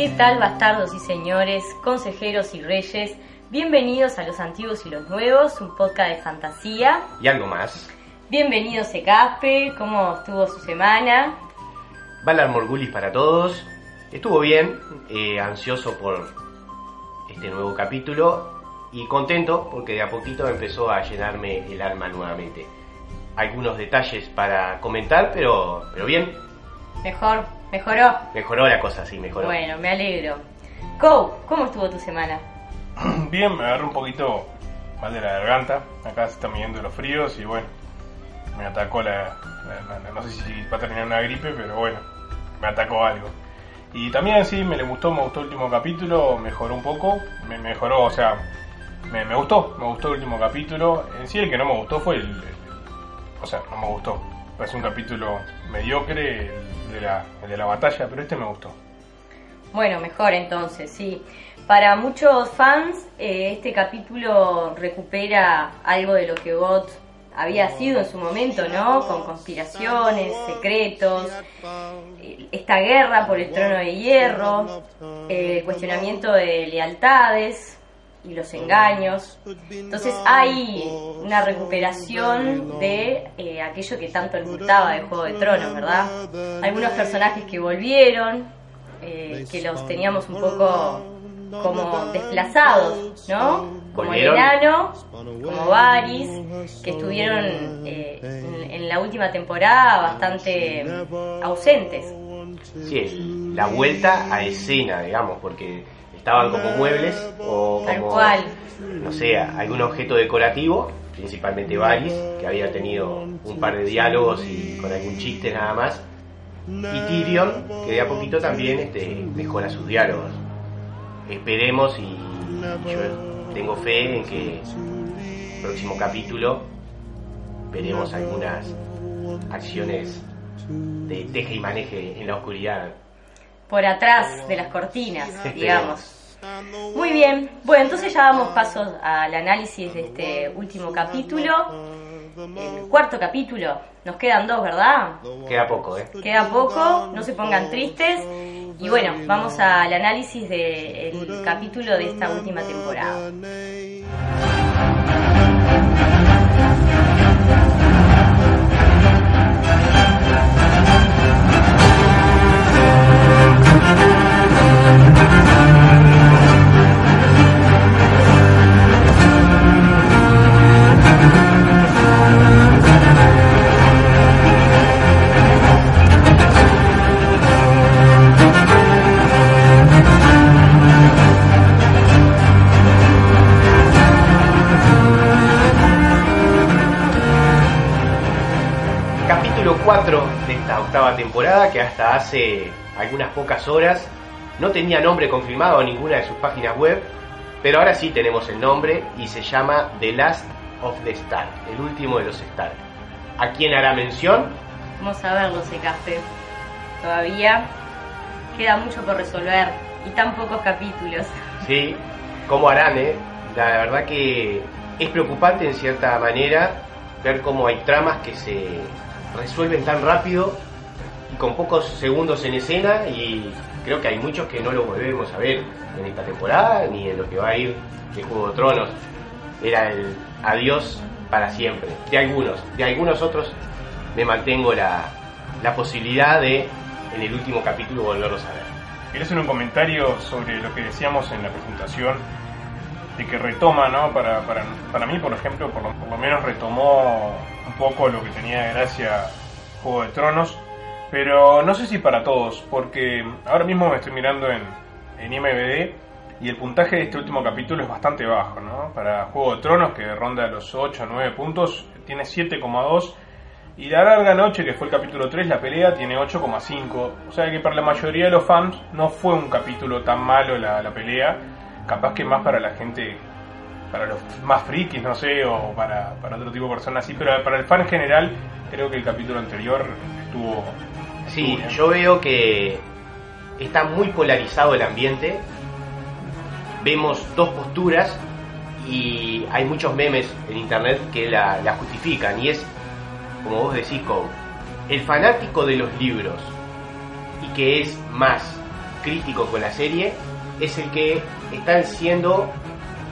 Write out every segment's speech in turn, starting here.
¿Qué tal, bastardos y señores, consejeros y reyes? Bienvenidos a Los Antiguos y los Nuevos, un podcast de fantasía. Y algo más. Bienvenidos, Ecape, ¿cómo estuvo su semana? Valar Morgulis para todos. Estuvo bien, eh, ansioso por este nuevo capítulo y contento porque de a poquito empezó a llenarme el alma nuevamente. Algunos detalles para comentar, pero, pero bien, Mejor, mejoró. mejoró la cosa, sí, mejoró. Bueno, me alegro. Co, ¿cómo estuvo tu semana? Bien, me agarré un poquito mal de la garganta. Acá se están midiendo los fríos y bueno, me atacó la, la- la- No sé si va a terminar una gripe, pero bueno, me atacó algo. Y también sí, me le gustó, me gustó el último capítulo, mejoró un poco, me mejoró, o sea, me, me gustó, me gustó el último capítulo. En sí, el que no me gustó fue el. el- o sea, no me gustó. Parece un capítulo mediocre, el de la, el de la batalla, pero este me gustó. Bueno, mejor entonces, sí. Para muchos fans, eh, este capítulo recupera algo de lo que Bot había sido en su momento, ¿no? Con conspiraciones, secretos, eh, esta guerra por el trono de hierro, eh, el cuestionamiento de lealtades y los engaños. Entonces hay una recuperación de eh, aquello que tanto le gustaba de Juego de Tronos, ¿verdad? Algunos personajes que volvieron, eh, que los teníamos un poco como desplazados, ¿no? Como el enano, como Varys, que estuvieron eh, en, en la última temporada bastante ausentes. Sí, es la vuelta a escena, digamos, porque estaban como muebles o como, cual. no sé, algún objeto decorativo, principalmente Varys, que había tenido un par de diálogos y con algún chiste nada más, y Tyrion, que de a poquito también este, mejora sus diálogos. Esperemos y yo tengo fe en que el próximo capítulo veremos algunas acciones de teje y maneje en la oscuridad. por atrás de las cortinas, digamos. Muy bien, bueno, entonces ya damos paso al análisis de este último capítulo. El cuarto capítulo, nos quedan dos, ¿verdad? Queda poco, ¿eh? Queda poco, no se pongan tristes. Y bueno, vamos al análisis del capítulo de esta última temporada. Temporada que hasta hace algunas pocas horas no tenía nombre confirmado en ninguna de sus páginas web, pero ahora sí tenemos el nombre y se llama The Last of the Stark, el último de los Stark. ¿A quién hará mención? Vamos a verlo ese café. Todavía queda mucho por resolver y tan pocos capítulos. Sí, ¿cómo harán, eh? La verdad que es preocupante en cierta manera ver cómo hay tramas que se resuelven tan rápido y con pocos segundos en escena y creo que hay muchos que no lo volvemos a ver en esta temporada ni en lo que va a ir de Juego de Tronos. Era el adiós para siempre. De algunos, de algunos otros me mantengo la, la posibilidad de en el último capítulo volverlos a ver. Quería hacer un comentario sobre lo que decíamos en la presentación, de que retoma, ¿no? Para, para, para mí, por ejemplo, por lo, por lo menos retomó un poco lo que tenía de gracia Juego de Tronos, Pero no sé si para todos, porque ahora mismo me estoy mirando en, en IMBD y el puntaje de este último capítulo es bastante bajo, ¿no? Para Juego de Tronos, que ronda los 8 o 9 puntos, tiene 7,2. Y La Larga Noche, que fue el capítulo 3, la pelea, tiene 8,5. O sea que para la mayoría de los fans no fue un capítulo tan malo la, la pelea. Capaz que más para la gente, para los más frikis, no sé, o para, para otro tipo de personas así. Pero para el fan en general, creo que el capítulo anterior estuvo... Sí, yo veo que está muy polarizado el ambiente. Vemos dos posturas y hay muchos memes en internet que la, la justifican. Y es, como vos decís, Cobb, el fanático de los libros y que es más crítico con la serie es el que está siendo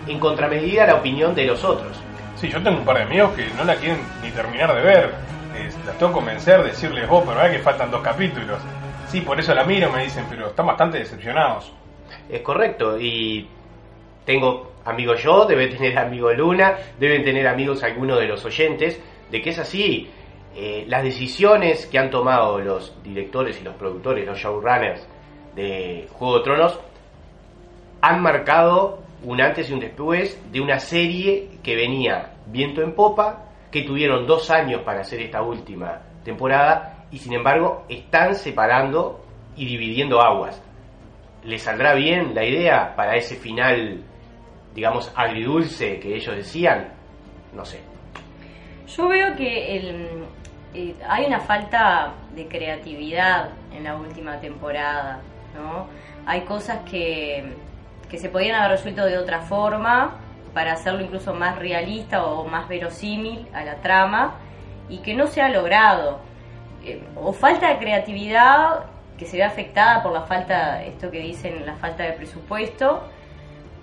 en contramedida la opinión de los otros. Sí, yo tengo un par de amigos que no la quieren ni terminar de ver. Eh, las tengo que convencer, decirles, vos, pero verdad que faltan dos capítulos. Sí, por eso la miro, me dicen, pero están bastante decepcionados. Es correcto, y tengo amigos yo, debe tener amigo Luna, deben tener amigos algunos de los oyentes, de que es así. Eh, las decisiones que han tomado los directores y los productores, los showrunners de Juego de Tronos, han marcado un antes y un después de una serie que venía viento en popa, que tuvieron dos años para hacer esta última temporada y sin embargo están separando y dividiendo aguas. ¿Les saldrá bien la idea para ese final, digamos, agridulce que ellos decían? No sé. Yo veo que el, eh, hay una falta de creatividad en la última temporada, ¿no? Hay cosas que, que se podían haber resuelto de otra forma para hacerlo incluso más realista o más verosímil a la trama y que no se ha logrado. Eh, o falta de creatividad que se ve afectada por la falta, esto que dicen, la falta de presupuesto,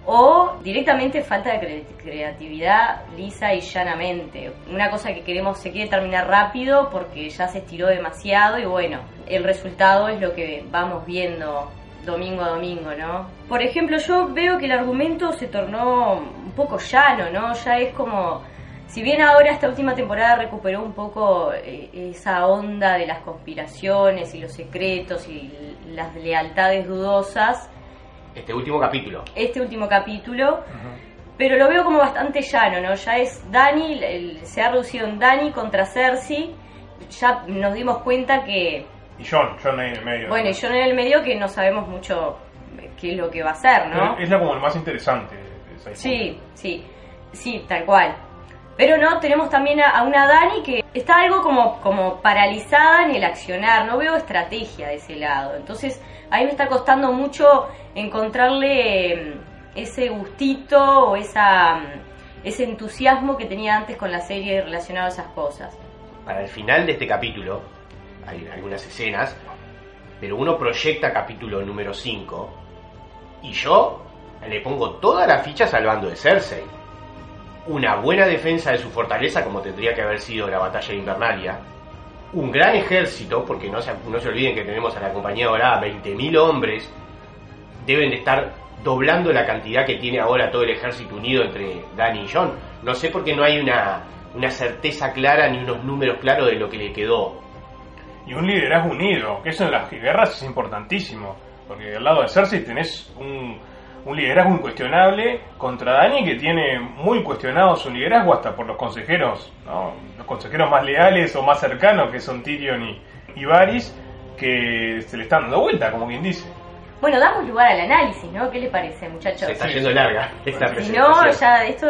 o directamente falta de cre- creatividad lisa y llanamente. Una cosa que queremos se quiere terminar rápido porque ya se estiró demasiado y bueno, el resultado es lo que vamos viendo domingo a domingo, ¿no? Por ejemplo, yo veo que el argumento se tornó un poco llano, ¿no? Ya es como si bien ahora esta última temporada recuperó un poco eh, esa onda de las conspiraciones y los secretos y las lealtades dudosas, Este último capítulo. este último capítulo, pero lo veo como bastante llano, ¿no? Ya es Dani, el- se ha reducido en Dani contra Cersei, ya nos dimos cuenta que, Y John, John ahí en el medio. bueno, y yo en el medio que no sabemos mucho qué es lo que va a hacer, ¿no? Es la como el más interesante. de esa Sí, sí, sí, tal cual. Pero no, tenemos también a, a una Dani que está algo como, como paralizada en el accionar, no veo estrategia de ese lado. Entonces, a mí me está costando mucho encontrarle eh, ese gustito o esa, mm, ese entusiasmo que tenía antes con la serie relacionado a esas cosas. Para el final de este capítulo, hay algunas escenas, pero uno proyecta capítulo número 5 y yo le pongo todas las fichas al bando de Cersei. Una buena defensa de su fortaleza, como tendría que haber sido la batalla de Invernalia. Un gran ejército, porque no se, no se olviden que tenemos a la compañía dorada 20.000 hombres. Deben de estar doblando la cantidad que tiene ahora todo el ejército unido entre Dani y John. No sé por qué no hay una, una certeza clara ni unos números claros de lo que le quedó. Y un liderazgo unido, que eso en las guerras es importantísimo. Porque al lado de Cersei tenés un, un liderazgo incuestionable contra Dani que tiene muy cuestionado su liderazgo hasta por los consejeros, ¿no? los consejeros más leales o más cercanos que son Tyrion y, y Varys, que se le están dando vuelta, como quien dice. Bueno, damos lugar al análisis, ¿no? ¿Qué les parece, muchachos? Se está yendo larga esta Si presentación. no, ya esto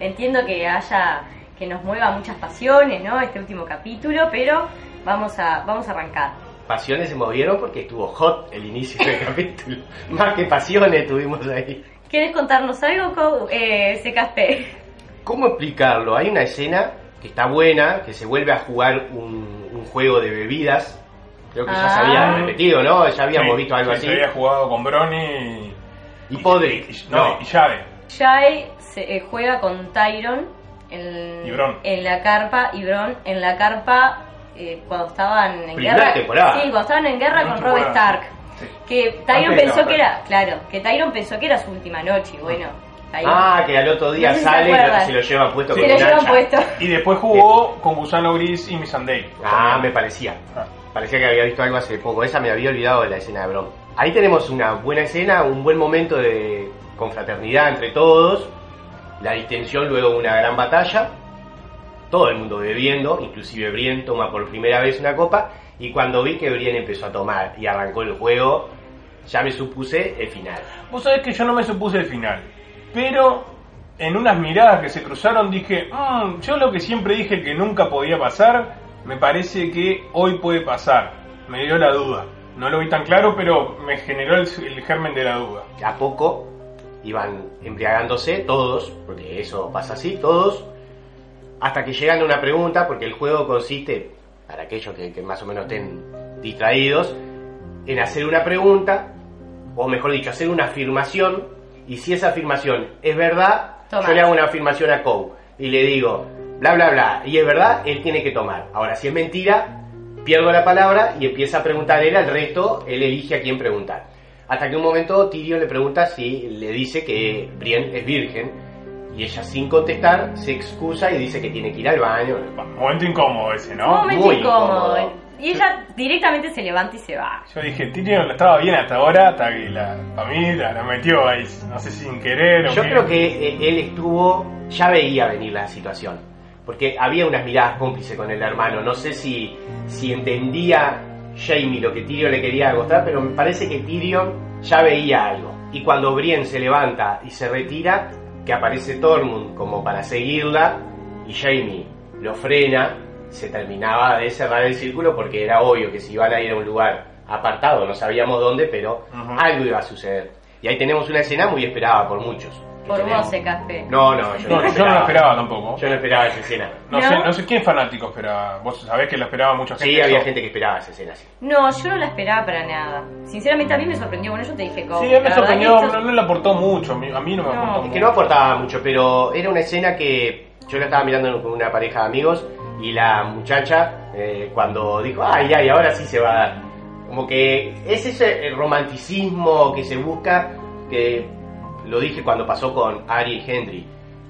entiendo que haya que nos mueva muchas pasiones, ¿no? Este último capítulo, pero vamos a vamos a arrancar. Pasiones se movieron porque estuvo hot el inicio del capítulo. Más que pasiones tuvimos ahí. ¿Quieres contarnos algo, eh, CKP? ¿Cómo explicarlo? Hay una escena que está buena, que se vuelve a jugar un, un juego de bebidas. Creo que ya se Ah. había repetido, ¿no? Ya habíamos Sí, visto algo sí, así. Se había jugado con Bronny y, Y Podrick. y- no, No. y Jade. Jai se, eh, juega con Tyron en, Y Bron. en la carpa y Bron en la carpa eh, cuando estaban en Primera guerra. temporada. Sí, cuando estaban en guerra Primera con temporada, Stark. sí. Que Tyron Antes pensó la que era, claro, que Tyron pensó que era su última noche y bueno, ahí Ah, que al otro día No se sale y se lo lleva puesto se con lo un llevan hacha. puesto. Y después jugó con Gusano Gris y Missandei. Ah, me parecía. Ah. parecía que había visto algo hace poco. Esa me había olvidado de la escena de Bron. Ahí tenemos una buena escena, un buen momento de confraternidad entre todos, la distensión luego de una gran batalla, todo el mundo bebiendo, inclusive Brien toma por primera vez una copa, y cuando vi que Brien empezó a tomar y arrancó el juego, ya me supuse el final. Vos sabés que yo no me supuse el final, pero en unas miradas que se cruzaron dije, "Mm, yo lo que siempre dije que nunca podía pasar, me parece que hoy puede pasar. Me dio la duda. No lo vi tan claro, pero me generó el, el germen de la duda. A poco iban embriagándose todos, porque eso pasa así, todos, hasta que llegan a una pregunta, porque el juego consiste, para aquellos que, que más o menos estén distraídos, en hacer una pregunta, o mejor dicho, hacer una afirmación, y si esa afirmación es verdad, Tomás. yo le hago una afirmación a Coe, y le digo, bla, bla, bla, y es verdad, él tiene que tomar. Ahora, si es mentira, pierdo la palabra y empieza a preguntar él al resto, él elige a quién preguntar. Hasta que un momento Tyrion le pregunta si le dice que Brienne es virgen y ella sin contestar se excusa y dice que tiene que ir al baño. Momento incómodo ese, Un ¿no? momento Muy incómodo. incómodo. Y ella directamente se levanta y se va. Yo dije, Tyrion estaba bien hasta ahora, hasta que la familia la metió ahí, no sé si sin querer o Yo qué. creo que eh, él estuvo, ya veía venir la situación, porque había unas miradas cómplices con el hermano. No sé si, si entendía Jamie lo que Tyrion le quería mostrar, pero me parece que Tyrion ya veía algo. Y cuando Brienne se levanta y se retira, que aparece Tormund como para seguirla, y Jamie lo frena, se terminaba de cerrar el círculo porque era obvio que si iban a ir a un lugar apartado, no sabíamos dónde, pero algo iba a suceder. Y ahí tenemos una escena muy esperada por muchos. Por tenemos. vos, Café. No, no, yo No, no, yo no lo esperaba tampoco. Yo no esperaba esa escena. No, ¿No? sé, no sé quién fanático esperaba. Vos sabés que la esperaba mucha gente. Sí, había gente que esperaba esa escena, sí. No, yo no la esperaba para nada. Sinceramente a mí me sorprendió. Bueno, yo te dije como. Sí, a mí me sorprendió, esto- no, no le aportó mucho. A mí, no me No, aportó es Es que mucho. no aportaba mucho, pero era una escena que yo la estaba mirando con una pareja de amigos y la muchacha, eh, cuando dijo, ay, ay, ahora sí se va a dar. Como que es ese romanticismo que se busca, que lo dije cuando pasó con Ari y Henry.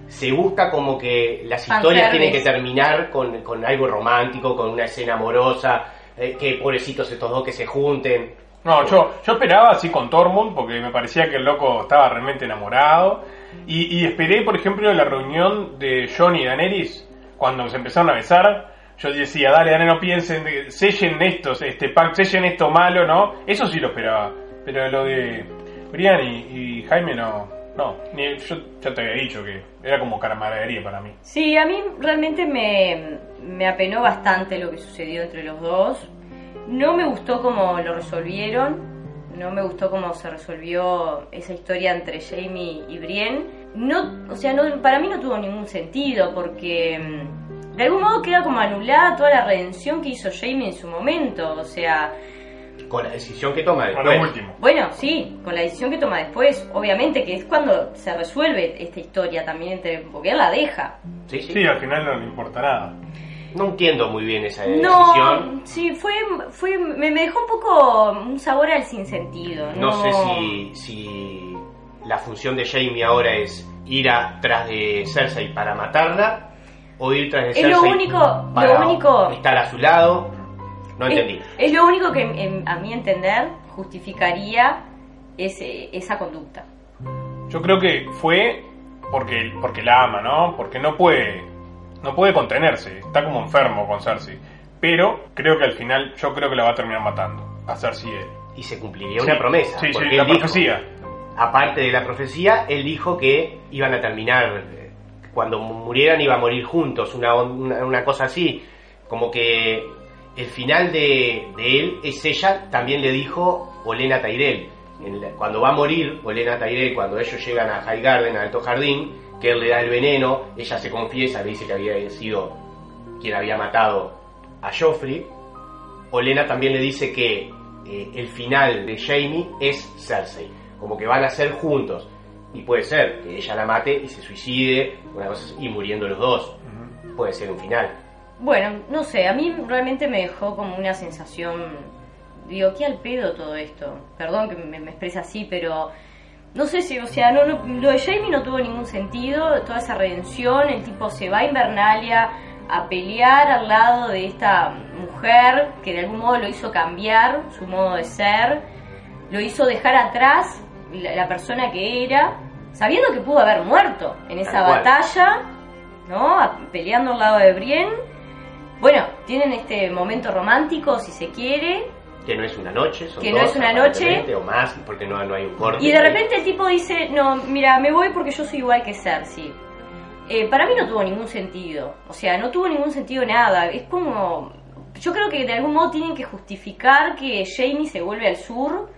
Se busca como que las historias tienen que terminar con, con algo romántico, con una escena amorosa, eh, que pobrecitos estos dos que se junten. No, yo, yo esperaba así con Tormund porque me parecía que el loco estaba realmente enamorado. Y, y esperé, por ejemplo, la reunión de Jon y Daenerys cuando se empezaron a besar. Yo decía, dale, dale, no piensen, sellen estos, este pack, sellen esto malo, ¿no? Eso sí lo esperaba. Pero lo de Brian y, Jaime no, no. Ni, yo ya te había dicho que era como camaradería para mí. Sí, a mí realmente me, me apenó bastante lo que sucedió entre los dos. No me gustó cómo lo resolvieron. No me gustó cómo se resolvió esa historia entre Jamie y Brienne. No, o sea, no, para mí no tuvo ningún sentido porque mm, de algún modo queda como anulada toda la redención que hizo Jamie en su momento. O sea, Con la decisión que toma Bueno, después. lo último. bueno, sí, con la decisión que toma después, obviamente que es cuando se resuelve esta historia también entre porque él la deja. Sí, sí. Sí, al final no le importa nada. No entiendo muy bien esa decisión. No, sí, fue, fue me, dejó un poco un sabor al sinsentido. No sé si, si la función de Jamie ahora es ir atrás de Cersei para matarla o ir tras de Es lo Cersei único- lo único- estar a su lado. No entendí. Es, es lo único que en- a mi entender justificaría ese, esa conducta. Yo creo que fue porque, porque la ama, ¿no? Porque no puede, no puede contenerse, está como enfermo con Cersei. Pero creo que al final, yo creo que la va a terminar matando, a Cersei él. Y se cumpliría una promesa. Sí, sí, la dijo- profecía. aparte de la profecía, él dijo que iban a terminar, cuando murieran iban a morir juntos, una, una, una cosa así, como que el final de, de él es ella, también le dijo Olena la- cuando va a morir Olena Tyrell, cuando ellos llegan a High Garden, a Alto Jardín, que él le da el veneno, ella se confiesa, le dice que había sido quien había matado a Joffrey. Olena también le dice que eh, el final de Jamie es Cersei, como que van a ser juntos. Y puede ser que ella la mate y se suicide, una cosa así, y muriendo los dos. Puede ser un final. Bueno, no sé, a mí realmente me dejó como una sensación. Digo, ¿qué al pedo todo esto? Perdón que me, me exprese así, pero. No sé si, o sea, no, no- lo de Jamie no tuvo ningún sentido, toda esa redención, el tipo se va a Invernalia, a pelear al lado de esta mujer que de algún modo lo hizo cambiar su modo de ser, lo hizo dejar atrás la, la persona que era, sabiendo que pudo haber muerto en esa batalla, ¿no? A- Peleando al lado de Brienne. Bueno, tienen este momento romántico, si se quiere, Que no es una noche, son Que no dos, es una noche. O más, porque no, no hay un corte. Y de repente el tipo dice, no, mira, me voy porque yo soy igual que Cersei. Eh, para mí no tuvo ningún sentido. O sea, no tuvo ningún sentido nada. Es como... Yo creo que de algún modo tienen que justificar que Jamie se vuelve al sur.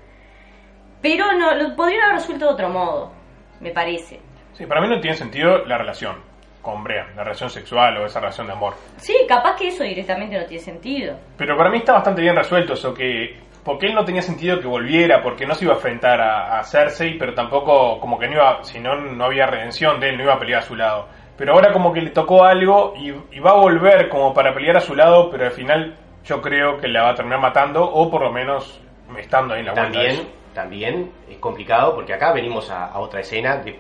Pero no, lo podrían haber resuelto de otro modo, me parece. Sí, para mí no tiene sentido la relación con Brea, la relación sexual o esa relación de amor. Sí, capaz que eso directamente no tiene sentido. Pero para mí está bastante bien resuelto eso, que porque él no tenía sentido que volviera, porque no se iba a enfrentar a, a Cersei, pero tampoco como que no iba, si no, no había redención de él, no iba a pelear a su lado. Pero ahora como que le tocó algo y, y va a volver como para pelear a su lado, pero al final yo creo que la va a terminar matando o por lo menos estando ahí en la También, también es complicado porque acá venimos a, a otra escena, de-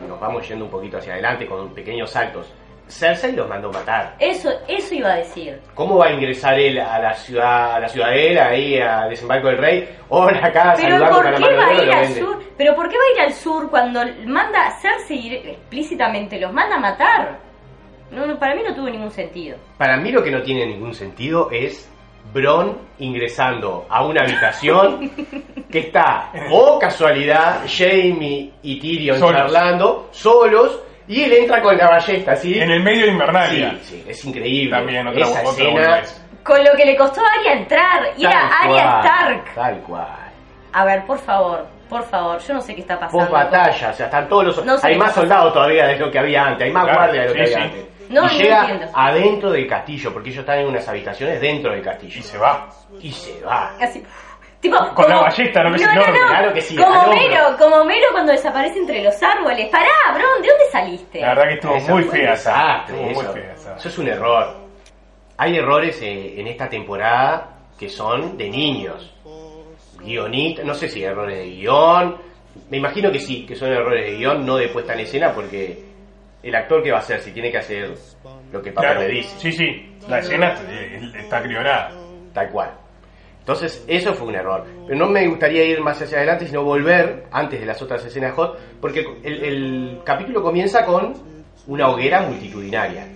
nos vamos yendo un poquito hacia adelante con pequeños saltos. Cersei los mandó matar. Eso, eso iba a decir. ¿Cómo va a ingresar él a la ciudad, a la ciudadela, ahí a desembarco del rey? Hola acá, Pero ¿por qué va a ir al sur? Pero ¿por qué va a ir al sur cuando manda a Cersei explícitamente los manda a matar? No, no, para mí no tuvo ningún sentido. Para mí lo que no tiene ningún sentido es Bron ingresando a una habitación que está, o casualidad, Jamie y Tyrion Solos. charlando, solos, y él entra con la ballesta, ¿sí? En el medio de Invernalia. Sí, sí, es increíble. También otra, Esa otra escena, boludez. Con lo que le costó a Arya entrar, y era tal Arya Stark. Tal cual. A ver, por favor, por favor, yo no sé qué está pasando. Post batalla, o sea, están todos los. No sé hay más soldados todavía de lo que había antes, hay más Claro, guardias de lo que había sí. antes. No, y no llega entiendo. adentro del castillo, porque ellos están en unas habitaciones dentro del castillo. Y se va. Y se va. Así, tipo, Con la ballesta, ¿no? Es no, no. Claro que sí, Como. Mero, como Mero cuando desaparece entre los árboles. Pará, Bron, ¿de dónde saliste? La verdad que estuvo Eso muy fea esa. Estuvo muy eso. fea esa. Eso es un error. Hay errores eh, en esta temporada que son de niños. Guionistas, no sé si errores de guion. Me imagino que sí, que son errores de guion, no de puesta en escena, porque el actor que va a hacer, si tiene que hacer lo que papá Claro. le dice, Sí, sí. La escena eh, está crionada. tal cual. Entonces, eso fue un error. Pero no me gustaría ir más hacia adelante, sino volver antes de las otras escenas hot, porque el, el capítulo comienza con una hoguera multitudinaria,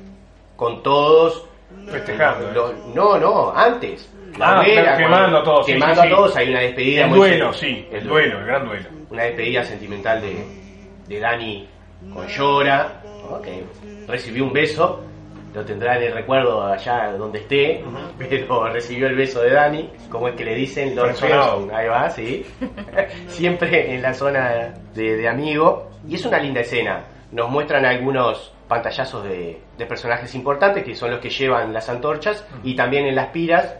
con todos Festejando. los- no, no, antes. La Ah, hoguera, quemando a todos, Quemando sí, sí. a todos, hay una despedida. El muy duelo, sí. El duelo, el gran duelo. Una despedida sentimental de, de Dani con Llora, que recibió un beso, lo tendrá en el recuerdo allá donde esté, pero recibió el beso de Dani, como es que le dicen Lord ahí va, sí. Siempre en la zona de, de amigo. Y es una linda escena. Nos muestran algunos pantallazos de, de personajes importantes, que son los que llevan las antorchas, y también en las piras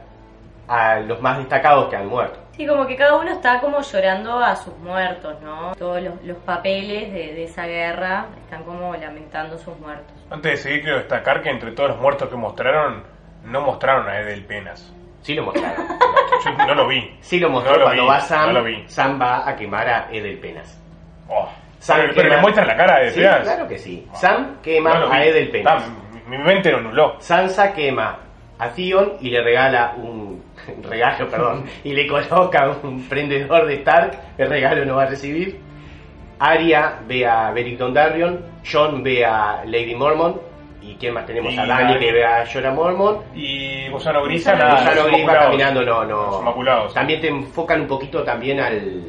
a los más destacados que han muerto. Sí, como que cada uno está como llorando a sus muertos, ¿no? Todos los, los papeles de, de esa guerra están como lamentando sus muertos. Antes de seguir, quiero destacar que entre todos los muertos que mostraron, no mostraron a Edel Penas. Sí lo mostraron. Yo no lo vi. Sí lo mostró No lo cuando vi, va Sam. no lo vi. Sam va a quemar a Edel Penas. Oh. Sam pero, pero le muestran la cara de Sí, Penas. claro que sí. Sam quema No a. Edel Penas. Mi, mi mente lo anuló. Sansa quema a Theon y le regala un regalo, perdón, y le coloca un prendedor de Stark. El regalo no va a recibir. Arya ve a Beric Dondarrion. Jon ve a Lady Mormont. ¿Y quién más tenemos? Y a Dani que ve a Jorah Mormont. Y Gusano Grisa, nada. Gusano Gris va caminando, no, no. También te enfocan un poquito también al,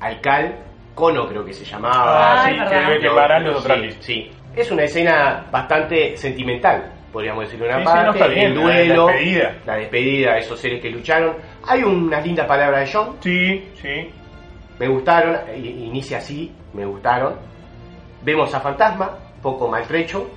al Cal, Cono creo que se llamaba. Ah, sí, que debe los. Sí, es una escena bastante sentimental, podríamos decirlo una Sí, parte, bien, el duelo, la despedida. la despedida de esos seres que lucharon. Hay unas lindas palabras de John, Sí, sí. me gustaron, inicia así, me gustaron. Vemos a Fantasma, poco maltrecho,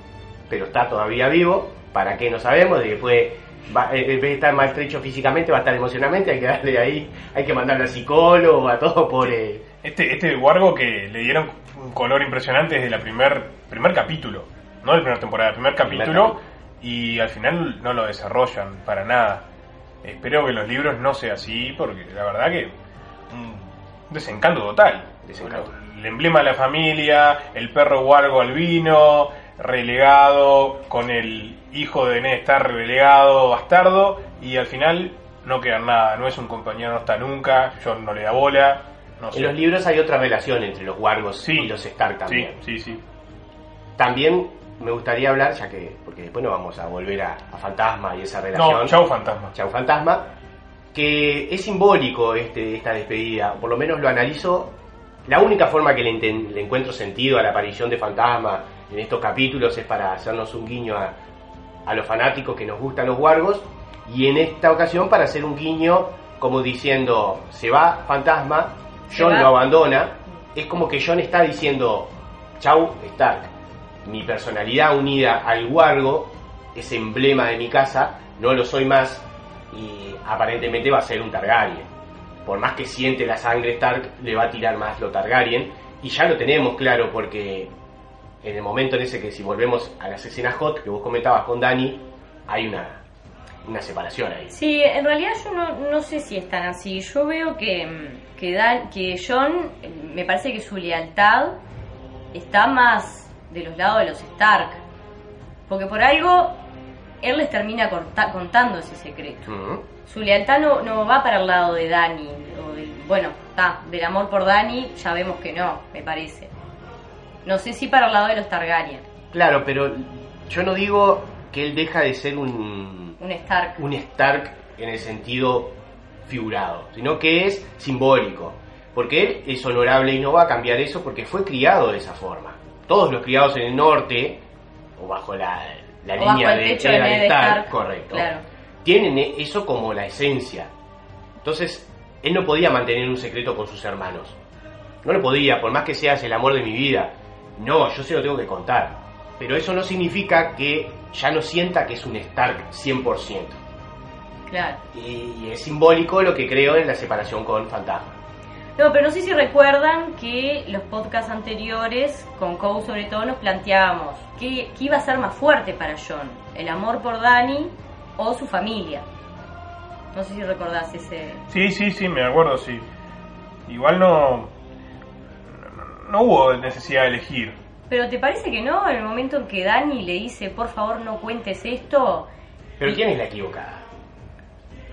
pero está todavía vivo. ¿Para qué? No sabemos, de que puede, va- eh, en vez de estar maltrecho físicamente, va a estar emocionalmente, hay que darle ahí, hay que mandarle al psicólogo, a todo por... eh, Este, este Wargo que le dieron un color impresionante desde el primer, primer capítulo. No del primer temporada, el primer Primer capítulo. Y al final no lo desarrollan para nada. Espero que los libros no sea así, porque la verdad que. Un desencanto total. Desencanto. El emblema de la familia, el perro Wargo albino, relegado, con el hijo de Ned Stark relegado, bastardo, y al final no queda nada, no es un compañero, no está nunca, John no le da bola, no sé. En los libros hay otra relación entre los Wargos Sí. y los Stark también. Sí, sí, sí. También me gustaría hablar, ya que, porque después no vamos a volver a, a Fantasma y esa relación. No, chau fantasma. Chau Fantasma, que es simbólico este, esta despedida, o por lo menos lo analizo. La única forma que le, enten- le encuentro sentido a la aparición de Fantasma en estos capítulos es para hacernos un guiño a, a los fanáticos que nos gustan los Wargos, y en esta ocasión para hacer un guiño como diciendo, se va Fantasma, John lo abandona, es como que John está diciendo, chau Stark, mi personalidad unida al Wargo, ese emblema de mi casa, no lo soy más y aparentemente va a ser un Targaryen. Por más que siente la sangre Stark, le va a tirar más lo Targaryen y ya lo tenemos claro porque en el momento en ese que si volvemos a las escenas hot que vos comentabas con Dani, hay una, una separación ahí. Sí, en realidad yo no, no sé si es tan así. Yo veo que, que, Dan- que John, me parece que su lealtad está más de los lados de los Stark. Porque por algo, él les termina corta- contando ese secreto. Su lealtad no, no va para el lado de Dani. O del, bueno, está, del amor por Dani ya vemos que no, me parece. No sé si para el lado de los Targaryen. Claro, pero yo no digo que él deja de ser un, Un Stark. un Stark en el sentido figurado, sino que es simbólico. Porque él es honorable y no va a cambiar eso porque fue criado de esa forma. Todos los criados en el norte, o bajo la, la O línea de techo de Stark, correcto, claro. tienen eso como la esencia. Entonces, él no podía mantener un secreto con sus hermanos. No lo podía, por más que seas el amor de mi vida. No, yo se lo tengo que contar. Pero eso no significa que ya no sienta que es un Stark 100%. Claro. Y, y es simbólico lo que creo en la separación con Fantasma. No, pero no sé si recuerdan que los podcasts anteriores, con Cow sobre todo, nos planteábamos qué, qué iba a ser más fuerte para John, el amor por Dani o su familia. No sé si recordás ese... Sí, sí, sí, me acuerdo, sí. Igual no. No hubo necesidad de elegir. Pero ¿te parece que no? En el momento en que Dani le dice, por favor no cuentes esto, Pero ¿quién es la equivocada?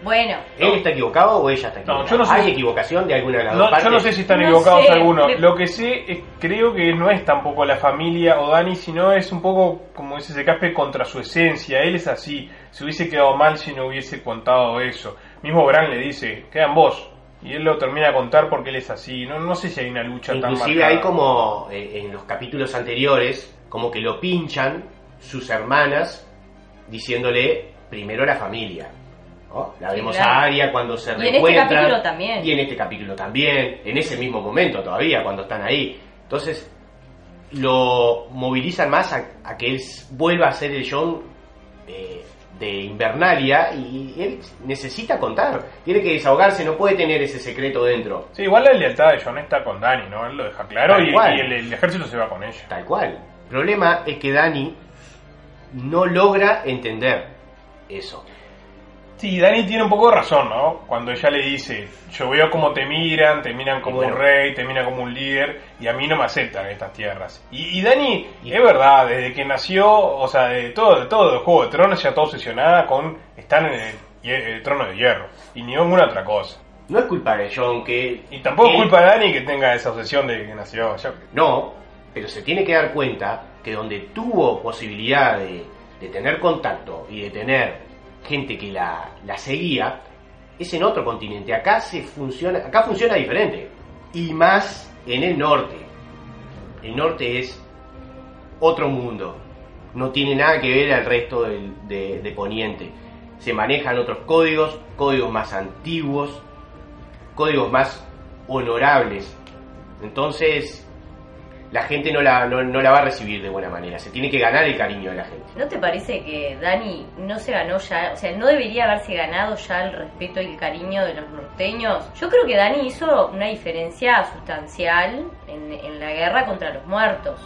Bueno, ¿Él está equivocado o ella está No, equivocada? yo no sé ¿Hay equivocación de alguna de las No, dos partes? yo no sé si están No equivocados sé, algunos. le- Lo que sé es, creo que no es tampoco la familia o Dani, sino es un poco, como dice Secaspe, contra su esencia. Él es así. Se hubiese quedado mal si no hubiese contado eso. Mismo Bran le dice, quedan vos. Y él lo termina a contar porque él es así. No, no sé si hay una lucha tan Inclusive marcada. hay como eh, en los capítulos anteriores, como que lo pinchan sus hermanas diciéndole primero la familia. ¿No? La vemos claro. a Aria cuando se Y en este capítulo también. Y en este capítulo también. En ese mismo momento todavía, cuando están ahí. Entonces, lo movilizan más a, a que él vuelva a ser el John eh, de Invernalia y él necesita contar. Tiene que desahogarse, no puede tener ese secreto dentro. Sí, igual la lealtad de John está con Dani, ¿no? Él lo deja claro Tal y, cual. y el, el ejército se va con ella. Tal cual. El problema es que Dani no logra entender eso. Sí, Dani tiene un poco de razón, ¿no? Cuando ella le dice, yo veo cómo te miran, te miran como bueno. un rey, te miran como un líder, y a mí no me aceptan estas tierras. Y, y Dani, es verdad, desde que nació, o sea, de todo, de todo el Juego de Tronos, ya está obsesionada con estar en el, hie- el trono de hierro, y ni ninguna otra cosa. No es culpa de John que... Y tampoco es culpa de Dani que tenga esa obsesión de que nació. Yo, No, pero se tiene que dar cuenta que donde tuvo posibilidad de, de tener contacto y de tener gente que la, seguía, es en otro continente. Acá se funciona, acá funciona diferente. Y más en el norte. El norte es otro mundo. No tiene nada que ver al resto del- de, de Poniente. Se manejan otros códigos, códigos más antiguos, códigos más honorables. Entonces, la gente no la, no, la va a recibir de buena manera. Se tiene que ganar el cariño de la gente. ¿no te parece que Dani no se ganó ya, o sea, no debería haberse ganado ya el respeto y el cariño de los norteños? Yo creo que Dani hizo una diferencia sustancial en, la guerra contra los muertos.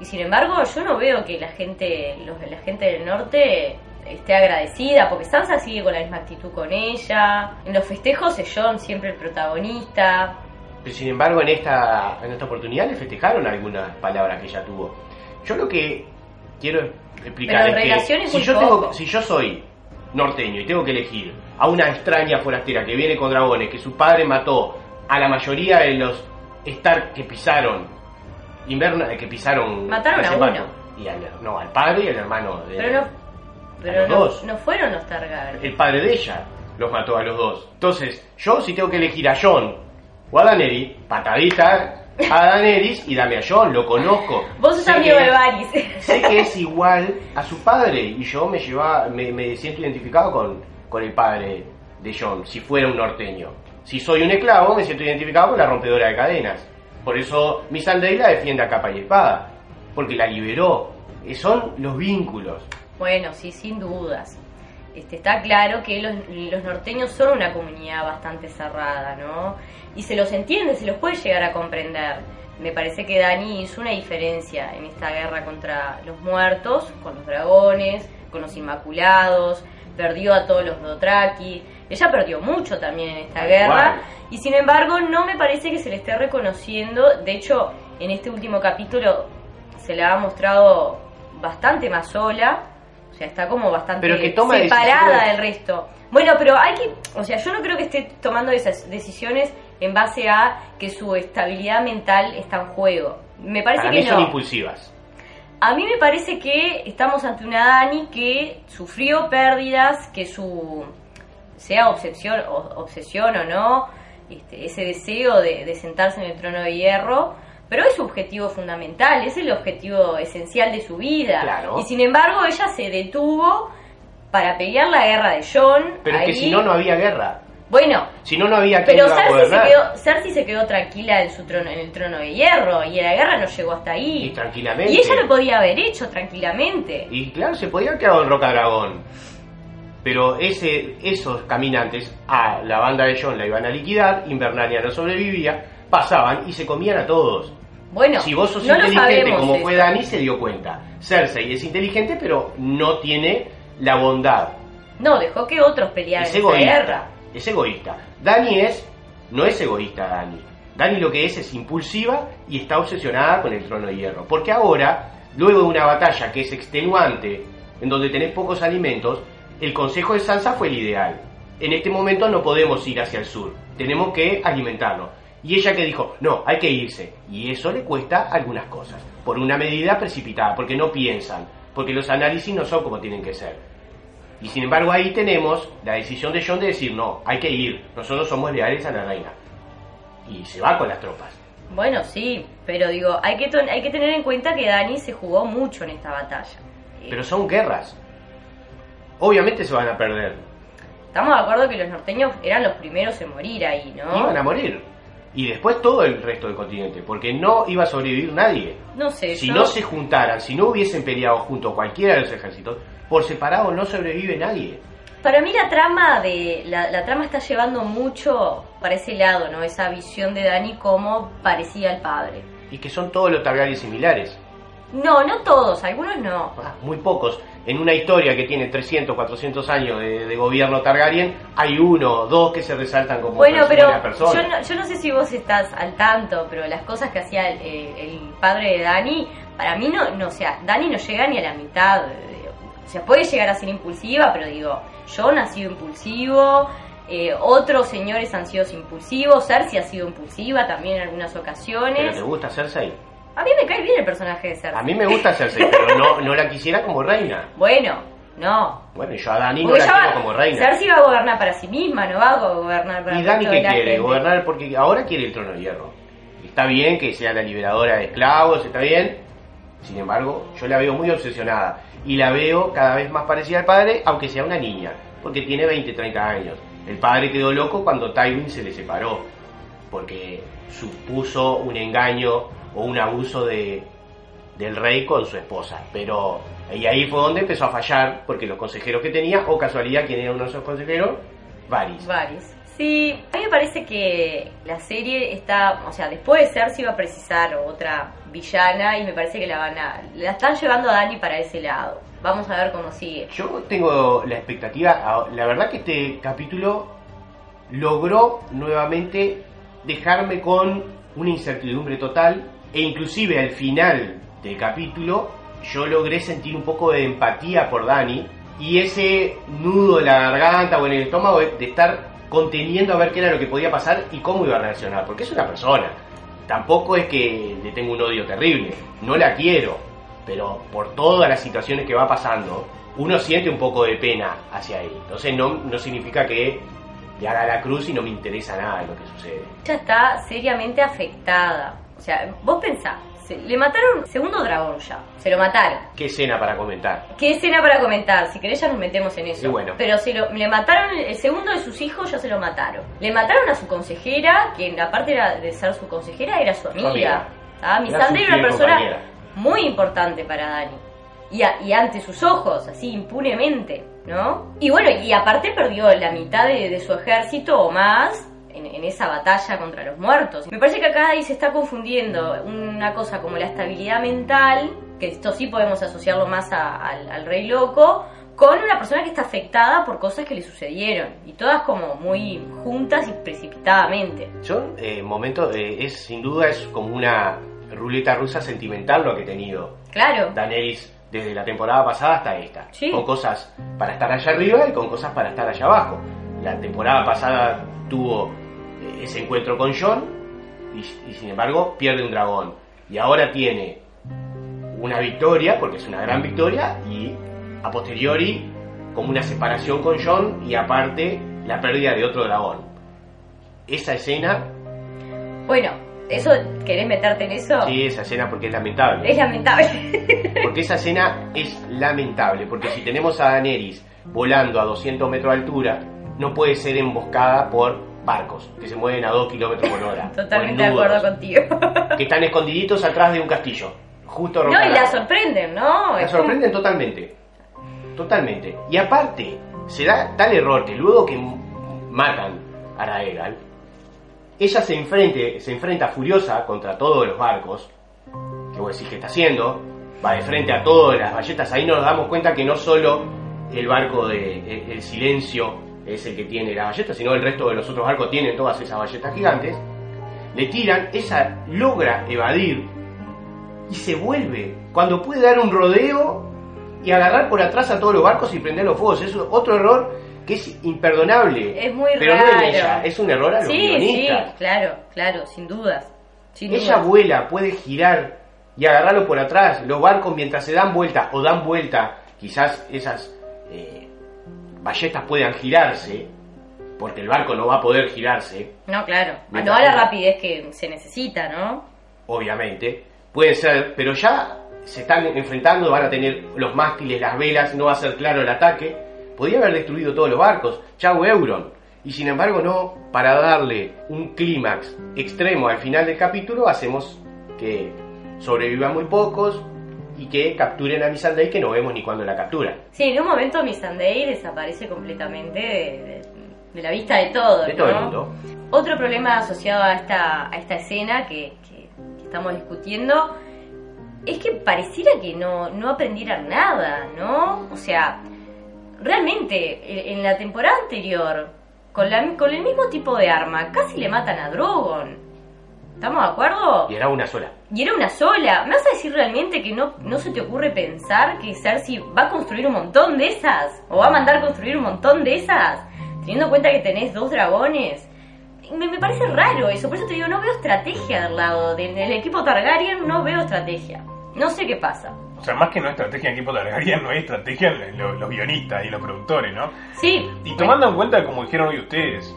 Y sin embargo, yo no veo que la gente, los, la gente del norte esté agradecida, porque Sansa sigue con la misma actitud con ella. En los festejos es Jon siempre el protagonista. Pero sin embargo, en esta, en esta oportunidad le festejaron algunas palabras que ella tuvo. Yo lo que quiero explicar. Pero es que si yo, tengo, si yo soy norteño y tengo que elegir a una extraña forastera que viene con dragones, que su padre mató a la mayoría de los Stark que pisaron, Inverna, que pisaron... Mataron a uno. Y al, no, al padre y al hermano. De, Pero no, pero los no, dos. no fueron los Targaryen. El padre de ella los mató a los dos. Entonces, yo si tengo que elegir a John o a Daenerys, patadita a Daenerys y dame a John, lo conozco. Vos sos amigo de Varys. sé que es igual a su padre y yo me lleva, me, me siento identificado con, con el padre de John, si fuera un norteño. Si soy un esclavo, me siento identificado con la rompedora de cadenas. Por eso mi Sunday la defiende a capa y espada, porque la liberó. Son los vínculos. Bueno, sí, sin dudas. Este, está claro que los, los norteños son una comunidad bastante cerrada, ¿no? Y se los entiende, se los puede llegar a comprender. Me parece que Dani hizo una diferencia en esta guerra contra los muertos, con los dragones, con los inmaculados, perdió a todos los Dothraki. Ella perdió mucho también en esta guerra. Y sin embargo, no me parece que se le esté reconociendo. De hecho, en este último capítulo se la ha mostrado bastante más sola. O sea, está como bastante Pero que toma separada del resto. Bueno, pero hay que. O sea, yo no creo que esté tomando esas decisiones en base a que su estabilidad mental está en juego. Me parece Para que mí son no. impulsivas. A mí me parece que estamos ante una Dani que sufrió pérdidas, que su sea obsesión o, obsesión o no, este, ese deseo de, de sentarse en el trono de hierro, pero es su objetivo fundamental, es el objetivo esencial de su vida. Claro. Y sin embargo ella se detuvo para pelear la guerra de John. Pero es que si no, no había guerra. Bueno, Si no, no había pero Cersei se, quedó, Cersei se quedó tranquila en, su trono, en el trono de hierro y la guerra no llegó hasta ahí. Y tranquilamente. Y ella lo podía haber hecho tranquilamente. Y claro, se podía haber quedado en Roca Dragón. Pero ese, esos caminantes a la banda de John la iban a liquidar, Invernalia no sobrevivía, pasaban y se comían a todos. Bueno, si vos sos no inteligente sabemos como fue Dani, se dio cuenta. Cersei es inteligente, pero no tiene la bondad. No, dejó que otros pelearan Es esa guerra. egoísta. Es egoísta. Dani es. No es egoísta, Dani. Dani lo que es es impulsiva y está obsesionada con el trono de hierro. Porque ahora, luego de una batalla que es extenuante, en donde tenés pocos alimentos, el consejo de Sansa fue el ideal. En este momento no podemos ir hacia el sur. Tenemos que alimentarnos. Y ella que dijo, no, hay que irse. Y eso le cuesta algunas cosas. Por una medida precipitada, porque no piensan. Porque los análisis no son como tienen que ser. Y sin embargo ahí tenemos la decisión de John de decir, no, hay que ir, nosotros somos leales a la reina. Y se va con las tropas. Bueno, sí, pero digo, hay que, hay que tener en cuenta que Dani se jugó mucho en esta batalla. Eh, Pero son guerras. Obviamente se van a perder. Estamos de acuerdo que los norteños eran los primeros en morir ahí, ¿no? Iban a morir. Y después todo el resto del continente, porque no iba a sobrevivir nadie. No sé, Si yo- no se juntaran, si no hubiesen peleado junto cualquiera de los ejércitos, por separado no sobrevive nadie. Para mí la trama de la, la trama está llevando mucho para ese lado, ¿no? Esa visión de Dani como parecía al padre. Y que son todos los Targaryen similares. No, no todos, algunos no. Ah, muy pocos. En una historia que tiene 300, 400 años de, de gobierno Targaryen, hay uno o dos que se resaltan como Bueno, pero buenas personas. yo no, yo no sé si vos estás al tanto, pero las cosas que hacía el, el- padre de Dani, para mí no, no, o sea, Dani no llega ni a la mitad. eh, O sea, puede llegar a ser impulsiva, pero digo, John ha sido impulsivo, eh, otros señores han sido impulsivos, Cersei ha sido impulsiva también en algunas ¿Pero ocasiones. te gusta Cersei? A mí me cae bien el personaje de Cersei. A mí me gusta Cersei, pero no, no la quisiera como reina. Bueno, no. Bueno, yo a Dani no la quiero va- como reina. Cersei va a gobernar para sí misma, no va a gobernar para ¿Y Dani qué quiere? gente. Gobernar porque ahora quiere el trono de hierro. Está bien que sea la liberadora de esclavos, está bien. Sin embargo, yo la veo muy obsesionada. Y la veo cada vez más parecida al padre, aunque sea una niña. Porque tiene 20, 30 años. El padre quedó loco cuando Tywin se le separó. Porque supuso un engaño o un abuso de, del rey con su esposa. Pero y ahí fue donde empezó a fallar, porque los consejeros que tenía, o casualidad, ¿quién era uno de esos consejeros? Varys. Varios. Sí, a mí me parece que la serie está, o sea, después de Cersei va a precisar otra villana y me parece que la van a, la están llevando a Dani para ese lado. Vamos a ver cómo sigue. Yo tengo la expectativa, la verdad que este capítulo logró nuevamente dejarme con una incertidumbre total e inclusive al final del capítulo yo logré sentir un poco de empatía por Dani y ese nudo en la garganta o en el estómago de estar conteniendo a ver qué era lo que podía pasar y cómo iba a reaccionar, porque es una persona. Tampoco es que le tengo un odio terrible, no la quiero, pero por todas las situaciones que va pasando, uno siente un poco de pena hacia él. Entonces no, no significa que le haga la cruz y no me interesa nada lo que sucede. Ella está seriamente afectada. Sea, vos pensás, se- le mataron segundo dragón ya, se lo mataron. ¿Qué escena para comentar? ¿Qué escena para comentar? Si querés ya nos metemos en eso. Sí, bueno. Pero se lo, le mataron, el segundo de sus hijos ya se lo mataron. Le mataron a su consejera, que aparte era de ser su consejera, era su amiga. amiga. ¿Ah? Era Missandei su era una persona compañera. muy importante para Dani. Y, a- y ante sus ojos, así impunemente, ¿no? Y bueno, y aparte perdió la mitad de, de su ejército o más en, en esa batalla contra los muertos. Me parece que acá ahí se está confundiendo una cosa como la estabilidad mental, que esto sí podemos asociarlo más a- al, al rey loco, con una persona que está afectada por cosas que le sucedieron. Y todas como muy juntas y precipitadamente. Yo, eh, momento, eh, es sin duda es como una ruleta rusa sentimental lo que he tenido Claro. Daenerys desde la temporada pasada hasta esta. Sí. Con cosas para estar allá arriba y con cosas para estar allá abajo. La temporada pasada tuvo ese encuentro con Jon y, y sin embargo pierde un dragón. Y ahora tiene una victoria, porque es una gran victoria, y a posteriori como una separación con Jon y aparte la pérdida de otro dragón. Esa escena, Bueno, ¿eso querés meterte en eso? sí, esa escena porque es lamentable. Es lamentable. Porque esa escena es lamentable, porque si tenemos a Daenerys volando a 200 metros de altura, no puede ser emboscada por barcos que se mueven a 2 kilómetros por hora. Totalmente de acuerdo contigo. Que están escondiditos atrás de un castillo. Justo No, y la sorprenden, ¿no? la como- sorprenden totalmente. Totalmente. Y aparte, se da tal error que luego que matan a Raegal, ella se, enfrente, se enfrenta furiosa contra todos los barcos, que vos decís que está haciendo, va de frente a todas las balletas, ahí nos damos cuenta que no solo el barco de el, el silencio es el que tiene las balletas, sino el resto de los otros barcos tienen todas esas balletas gigantes, le tiran, ella logra evadir y se vuelve. Cuando puede dar un rodeo y agarrar por atrás a todos los barcos y prender los fuegos. Es otro error que es imperdonable. Es muy Pero no en ella, es un error a los Sí, sí, guionistas. claro, claro, sin dudas. Sin Ella dudas. vuela, puede girar y agarrarlo por atrás. Los barcos mientras se dan vuelta o dan vuelta, quizás esas eh, balletas puedan girarse, porque el barco no va a poder girarse. No, claro. A la ella- rapidez que se necesita, ¿no? obviamente. Pueden ser, pero ya se están enfrentando, van a tener los mástiles, las velas, no va a ser claro el ataque. Podría haber destruido todos los barcos, chau Euron. Y sin embargo no, para darle un clímax extremo al final del capítulo, hacemos que sobrevivan muy pocos y que capturen a Missandei que no vemos ni cuando la capturan. Sí, en un momento Missandei desaparece completamente de, de- de la vista de todos. De todo el mundo. Otro problema asociado a esta, a esta escena que, que- que estamos discutiendo es que pareciera que no, no aprendieran nada, ¿no? O sea, realmente en, en la temporada anterior, con, la, con el mismo tipo de arma, casi le matan a Drogon. ¿Estamos de acuerdo? Y era una sola. Y era una sola. ¿Me vas a decir realmente que no, no se te ocurre pensar que Cersei va a construir un montón de esas? ¿O va a mandar construir un montón de esas? Teniendo en cuenta que tenés dos dragones. Me, me parece raro eso. Por eso te digo, no veo estrategia del lado del, del equipo Targaryen. No veo estrategia. No sé qué pasa. O sea, más que no estrategia en equipo Targaryen, no hay estrategia en lo- los guionistas y los productores, ¿no? Sí. Y tomando en cuenta, como dijeron hoy ustedes,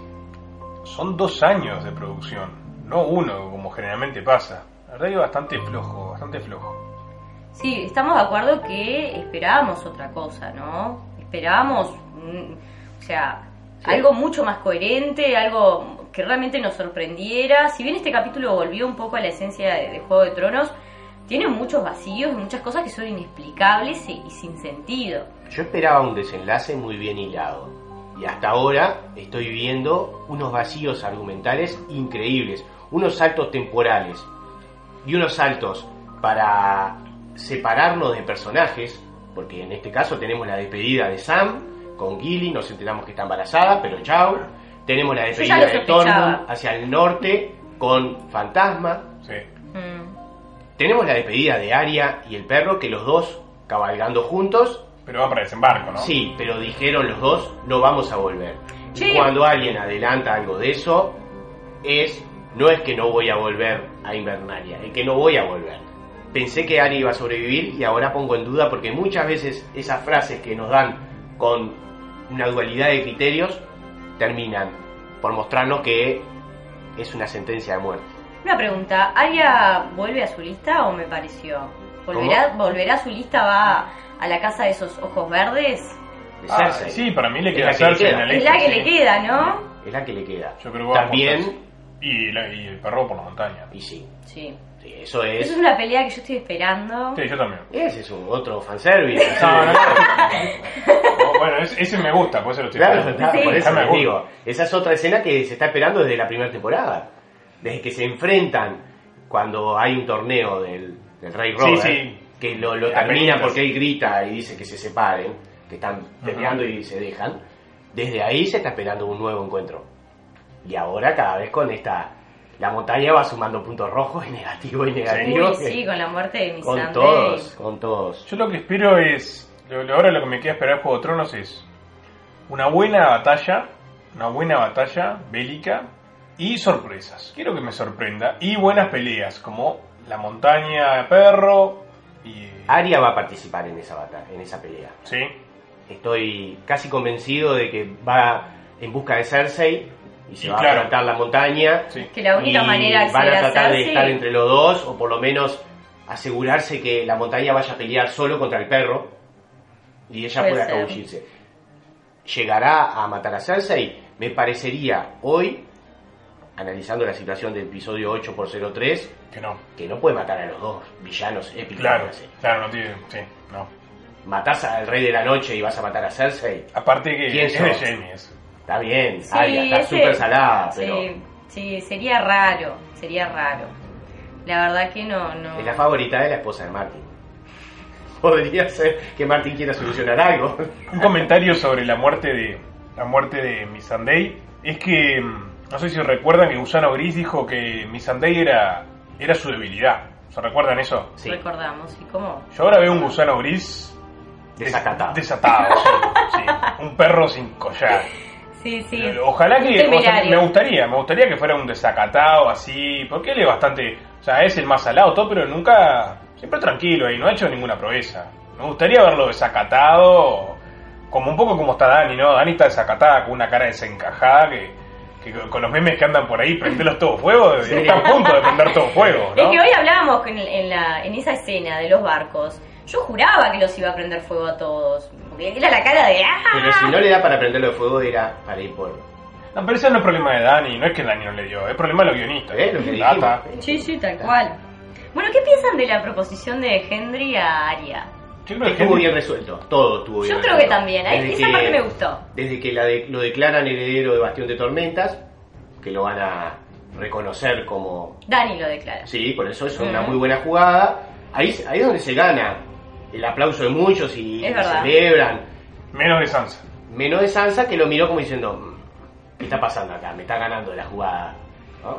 son dos años de producción, no uno, como generalmente pasa. La verdad es bastante flojo, bastante flojo. Sí, estamos de acuerdo que esperábamos otra cosa, ¿no? Esperábamos, mm, o sea, Sí. algo mucho más coherente, algo que realmente nos sorprendiera. Si bien este capítulo volvió un poco a la esencia de, de Juego de Tronos, tiene muchos vacíos y muchas cosas que son inexplicables y, y sin sentido. Yo esperaba un desenlace muy bien hilado. Y hasta ahora estoy viendo unos vacíos argumentales increíbles, unos saltos temporales y unos saltos para separarnos de personajes, porque en este caso tenemos la despedida de Sam con Gilly, nos enteramos que está embarazada, pero chao. Tenemos la despedida de. Tormund hacia el norte con Fantasma. Sí. Mm, Tenemos la despedida de Arya y el perro, que los dos cabalgando juntos. Pero va para desembarco, ¿no? Sí, pero dijeron los dos, no vamos a volver. Y cuando alguien adelanta algo de eso, es, no es que no voy a volver a Invernalia, es que no voy a volver. Pensé que Ari iba a sobrevivir y ahora pongo en duda porque muchas veces esas frases que nos dan con una dualidad de criterios terminan por mostrarnos que es una sentencia de muerte. Una pregunta, ¿Aria vuelve a su lista o me pareció? ¿Volverá, ¿Volverá a su lista? ¿Va a la casa de esos ojos verdes? De Ah, sí, para mí le Es queda la que le en Es la que sí. le queda, ¿no? Es la que le queda. Yo creo que También. Y, la- y el perro por la montaña. y sí, Sí. sí, eso Esa es. es una pelea que yo estoy esperando. Sí, yo también. Ese es un otro fanservice. así No, no, no. bueno, ese, ese me gusta, por eso lo estoy Claro, esperando. está, Sí. por eso Esa me digo. Esa es otra escena que se está esperando desde la primera temporada. Desde que se enfrentan cuando hay un torneo del, del Rey Sí, Robert, sí. que lo, termina porque él grita y dice que se separen, que están peleando y se dejan. Desde ahí se está esperando un nuevo encuentro. Y ahora cada vez con esta... La montaña va sumando puntos rojos y negativos y negativos. Uy, sí, con la muerte de mi con todos, con todos. Yo lo que espero es. Ahora lo que me queda esperar de Juego de Tronos es. Una buena batalla. Una buena batalla bélica. Y sorpresas. Quiero que me sorprenda. Y buenas peleas. Como la montaña de perro. Y. Arya va a participar en esa batalla, en esa pelea. Sí. Estoy casi convencido de que va en busca de Cersei y se Y va claro. a plantar la montaña. Sí. Que la única y manera de van a tratar de estar entre los dos o por lo menos asegurarse que la montaña vaya a pelear solo contra el perro y ella Puede pueda ser. acabullirse. ¿Llegará a matar a Cersei? Me parecería hoy, analizando la situación del episodio 8 por 03, Que no. que no puede matar a los dos villanos épicos. Claro. Claro, no tiene. Sí, no. Matás al rey de la noche y vas a matar a Cersei. Aparte que ¿Quién es de? Jamie. es- Está bien, Sí, está súper salada, sí, pero sí, sería raro, sería raro. La verdad que no, no. es la favorita de la esposa de Martin. Podría ser que Martin quiera solucionar algo. Un comentario sobre la muerte de la muerte de Missandei es que mm, no sé si recuerdan que Gusano Gris dijo que Missandei era era su debilidad. ¿Se recuerdan eso? Sí, Recordamos, ¿y cómo? Yo ahora veo un gusano gris desacatado. desatado, sí, sí. un perro sin collar. Sí, sí. Ojalá que Temerario. o sea, me gustaría, me gustaría que fuera un desacatado así, porque él es bastante, o sea, es el más salado todo, pero nunca siempre tranquilo ahí, no ha hecho ninguna proeza. Me gustaría verlo desacatado, como un poco como está Dani, ¿no? Dani está desacatada con una cara desencajada que, que con los memes que andan por ahí, prenderlos todo fuego, Sí. está a punto de prender todo fuego, ¿no? Es que hoy hablábamos en, en la, en esa escena de los barcos. Yo juraba que los iba a prender fuego a todos. Era la cara de ¡ah! Pero si no le da para prenderlo de fuego, era para ir por. No, pero ese no es problema de Dani, no es que Dani no le dio, es problema de los guionistas. ¿Eh? Lo que Data. dijimos. Sí, sí, tal cual. Bueno, ¿qué piensan de la proposición de Henry a Arya? Yo creo que Estuvo bien resuelto, todo estuvo bien Yo creo que también, ahí- Desde esa que- parte me gustó. Desde que la de- lo declaran heredero de Bastión de Tormentas, que lo van a reconocer como Dani lo declara. Sí, por eso es una muy buena jugada. Ahí, ahí es donde se gana el aplauso de muchos y, celebran. Menos de Sansa. Menos de Sansa que lo miró como diciendo, "Mm, ¿qué está pasando acá? Me está ganando la jugada. ¿no?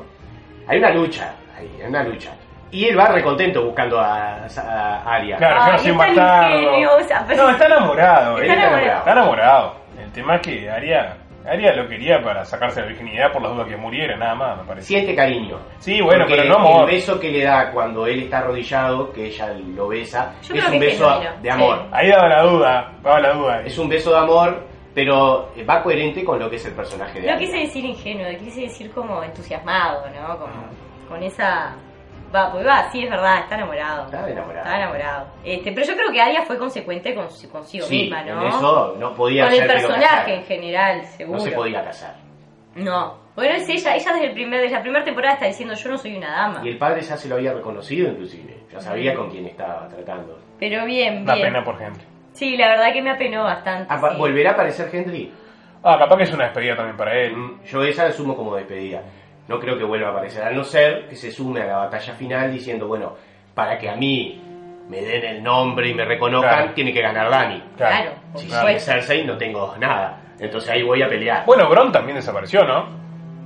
Hay una lucha, ahí, hay una lucha. Y él va recontento buscando a, a Arya. Claro, yo no soy un bastardo. ingeniosa, pero- No, está enamorado. Está él enamorado. Está enamorado. El tema es que Aria, Aria lo quería para sacarse la virginidad por las dudas que muriera, nada más, me parece. Siente cariño. Sí, bueno, Porque pero no amor. El beso que le da cuando él está arrodillado, que ella lo besa, Yo es creo un que es beso genuino, de amor. sí. Ahí daba la duda, daba la duda. Es un beso de amor, pero va coherente con lo que es el personaje de No quise decir ingenuo, quise decir como entusiasmado, ¿no? Como, con esa... Va, pues va, sí, es verdad, está enamorado. Está enamorado. Está enamorado. Este, pero yo creo que Arya fue consecuente con, consigo Sí, misma, ¿no? en eso no podía con el personaje en general, seguro. No se podía casar. No. Bueno, es ella, ella desde, el primer, desde la primera temporada está diciendo yo no soy una dama. Y el padre ya se lo había reconocido inclusive. Ya sabía con quién estaba tratando. Pero bien, Da bien. pena por gente. Sí, la verdad que me apenó bastante. Ah, sí. ¿Volverá a aparecer Henry? Ah, capaz que es una despedida también para él. Mm, Yo esa la asumo como despedida. No creo que vuelva a aparecer, a no ser que se sume a la batalla final diciendo, bueno, para que a mí me den el nombre y me reconozcan, Claro. tiene que ganar Dani. Claro, Si Claro. soy. Cersei no tengo nada. Entonces ahí voy a pelear. Bueno, Bron también desapareció, ¿no?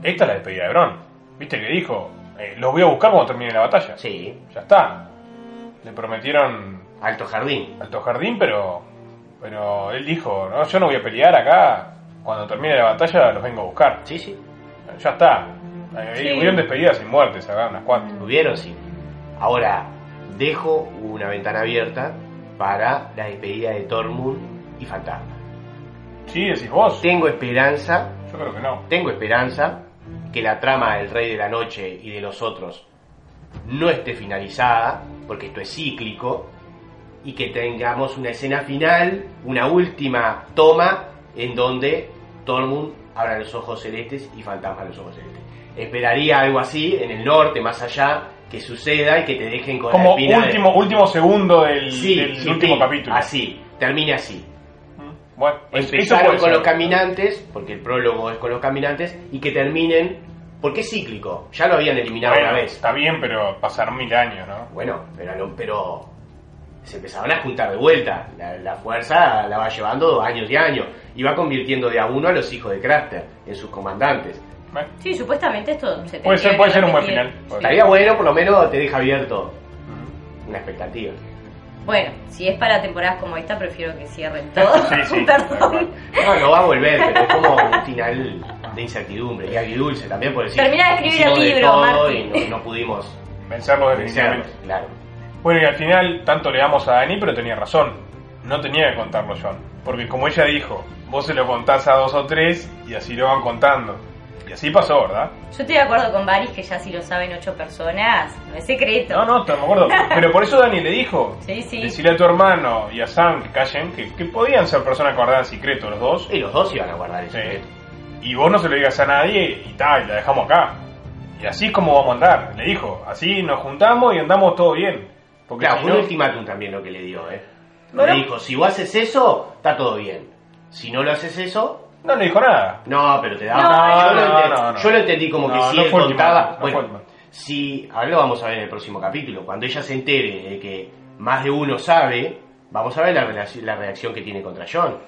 Esta es la despedida de Bron. ¿Viste que dijo? Eh, los voy a buscar cuando termine la batalla. Sí. Ya está. Le prometieron Alto Jardín. Alto Jardín, pero, pero él dijo, no, yo no voy a pelear acá, cuando termine la batalla los vengo a buscar. Sí, sí. Ya está. Sí. Hubieron despedidas sin muertes acá, unas cuantas. Hubieron, sí. Ahora, dejo una ventana abierta para la despedida de Tormund y Fantasma. Sí, decís vos. Tengo esperanza, Yo creo que no. tengo esperanza que la trama del Rey de la Noche y de los otros no esté finalizada, porque esto es cíclico, y que tengamos una escena final, una última toma, en donde Tormund abra los ojos celestes y Fantasma los ojos celestes. Esperaría algo así en el norte, más allá, que suceda y que te dejen con la Como de- último, último segundo del, Sí, del sí, último sí, capítulo. Así, termine así. Mm, Bueno, Empezaron con los caminantes, porque el prólogo es con los caminantes, y que terminen, porque es cíclico, ya lo habían eliminado Bueno, una vez. Está bien, pero pasaron mil años, ¿no? Bueno, pero, pero se empezaban a juntar de vuelta. La, la fuerza la va llevando años y años, y va convirtiendo de a uno a los hijos de Craster en sus comandantes. Sí, supuestamente esto se Puede ser- puede ser un buen final. Estaría bueno, por lo menos te deja abierto una expectativa. Bueno, si es para temporadas como esta, prefiero que cierren todo. Sí, sí, Perdón. No, no va a volver, pero es como un final de incertidumbre y agridulce también por decir. Termina de escribir el de libro, todo Martín. y no, no pudimos Vencerlo vencerlos, definitivamente. claro. Bueno, y al final tanto le damos a Dani, pero tenía razón. No tenía que contarlo John. Porque como ella dijo, vos se lo contás a dos o tres y así lo van contando. Y así pasó, ¿verdad? Yo estoy de acuerdo con Baris que ya si lo saben ocho personas, no es secreto. No, no, te me acuerdo. Pero por eso Dani le dijo. Sí, sí. Decirle a tu hermano y a Sam que callen, que, que podían ser personas guardadas en secreto los dos. Y los dos iban a guardar el Sí. secreto. Y vos no se lo digas a nadie y tal, y la dejamos acá. Y así es como vamos a andar, le dijo. Así nos juntamos y andamos todo bien. Porque Claro, si no- un ultimátum también lo que le dio, ¿eh? Bueno. Le dijo, si vos haces eso, está todo bien. Si no lo haces eso, no le dijo nada. no, pero te da... No, yo, no, lo no, no. yo lo entendí como que No, si no él contaba... no bueno, si... Ahora lo vamos a ver en el próximo capítulo. Cuando ella se entere de que más de uno sabe, vamos a ver la, la reacción que tiene contra John.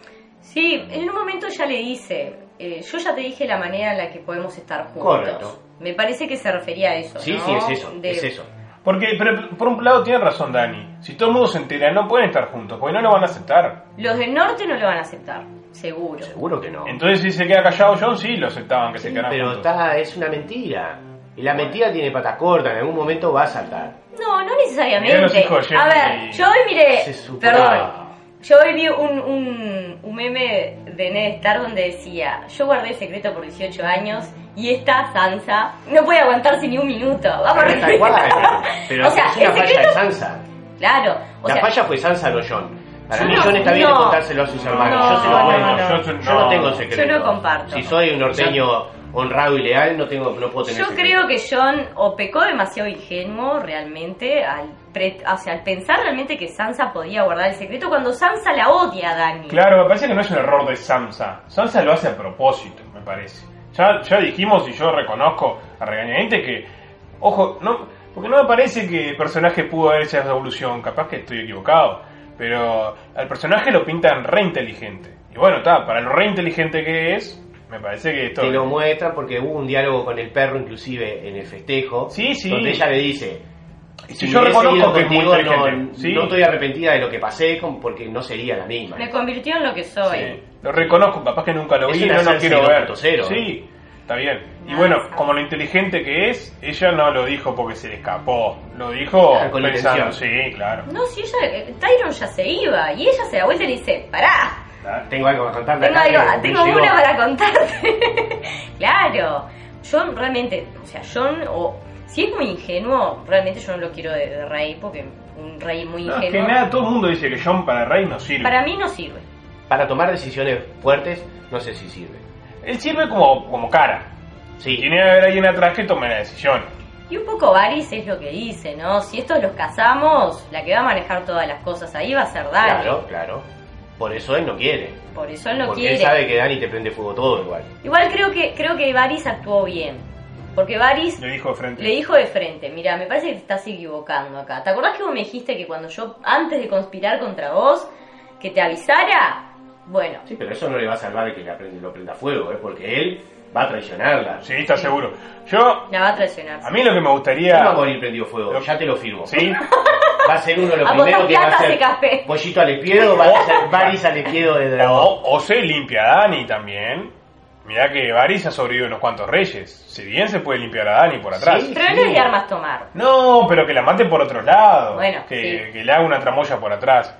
Sí, en un momento ya le dice, eh, yo ya te dije la manera en la que podemos estar juntos. Correcto. Me parece que se refería a eso. Sí, ¿no? sí, es eso, De- es eso. Porque, pero por un lado tiene razón Dani. Si todo el mundo se entera, no pueden estar juntos, porque no lo van a aceptar. Los del norte no lo van a aceptar, seguro. Seguro que no. Entonces si se queda callado John, sí lo aceptaban que se Sí, quedaran pero juntos. está, es una mentira. Y la mentira tiene patas cortas, en algún momento va a saltar. No, no Mirá necesariamente. los hijos de A ver, yo hoy miré, Se supera. perdón, yo hoy vi un, un, un meme de Ned Stark donde decía, yo guardé el secreto por 18 años y esta Sansa no puede aguantarse ni un minuto. Vamos Pero a tal cual, pero o sea, es una el falla secreto, de Sansa. claro, o la sea, falla fue Sansa, no John. Para Yo mí no, John está bien no. contárselo a sus hermanos. No, yo se lo cuento. no, Yo, no. yo no tengo secreto. Yo no comparto. Si soy un norteño honrado y leal, no tengo, no puedo tener yo secreto. creo que John o pecó demasiado ingenuo realmente al, pre- o sea, al pensar realmente que Sansa podía guardar el secreto cuando Sansa la odia a Dani. Claro, me parece que no es un error de Sansa. Sansa lo hace a propósito, me parece. Ya, ya dijimos y yo reconozco a regañadientes que, ojo, no, porque no me parece que el personaje pudo haber hecho esa evolución, capaz que estoy equivocado, pero al personaje lo pintan re inteligente. Y bueno, está, para lo re inteligente que es, me parece que esto... Te lo muestra porque hubo un diálogo con el perro, inclusive en el festejo. Sí, sí. Donde ella le dice. Si yo reconozco que es muy no, sí. no estoy arrepentida de lo que pasé con- porque no sería la misma. Me convirtió en lo que soy. Sí, lo reconozco, capaz que nunca lo vi, no lo Cersei quiero ver. 2.0. Sí, está bien. Y bueno, como lo inteligente que es, ella no lo dijo porque se le escapó. Lo dijo Claro, con pensando, sí, claro. No, si ella, eh, Tyron ya se iba y ella se da vuelta y le dice, pará, Tengo algo que contarte tengo, que algo, tengo llegó. una para contarte. claro, John realmente, o sea, John, o si es muy ingenuo, realmente yo no lo quiero de, de rey porque un rey muy No, es que ingenuo nada, todo el mundo dice que John para rey no sirve. para mí no sirve. Para tomar decisiones fuertes, no sé si sirve. Él sirve como, como cara. Sí, Tiene que haber alguien atrás que tome la decisión. Y un poco Varys es lo que dice, ¿no? Si estos los casamos, la que va a manejar todas las cosas ahí va a ser Dani. claro, claro. Por eso él no quiere. Por eso él no porque quiere. él sabe que Dani te prende fuego todo igual. Igual creo que creo que Varys actuó bien. Porque Varys Le dijo de frente. le dijo de frente, mira, me parece que te estás equivocando acá. ¿Te acordás que vos me dijiste que cuando yo, antes de conspirar contra vos, que te avisara? Bueno, Sí, pero eso no le va a salvar que le aprende- lo prenda fuego, ¿eh? porque él va a traicionarla. Sí, está seguro. Yo, la va a traicionar. a mí lo que me no va a gustaría... morir prendido fuego, Lo- ya te lo firmo. ¿Sí? Va a ser uno de los primeros que va a ser café. Pollito Alespiedo, va a ser Varys Alespiedo de dragón. O, o se limpia a Dani también. Mirá que Varys ha sobrevivido unos cuantos reyes. Si bien se puede limpiar a Dani por atrás. Sí. Pero no es de armas tomar. No, pero que la mate por otro lado. Bueno, que, sí. que le haga una tramoya por atrás.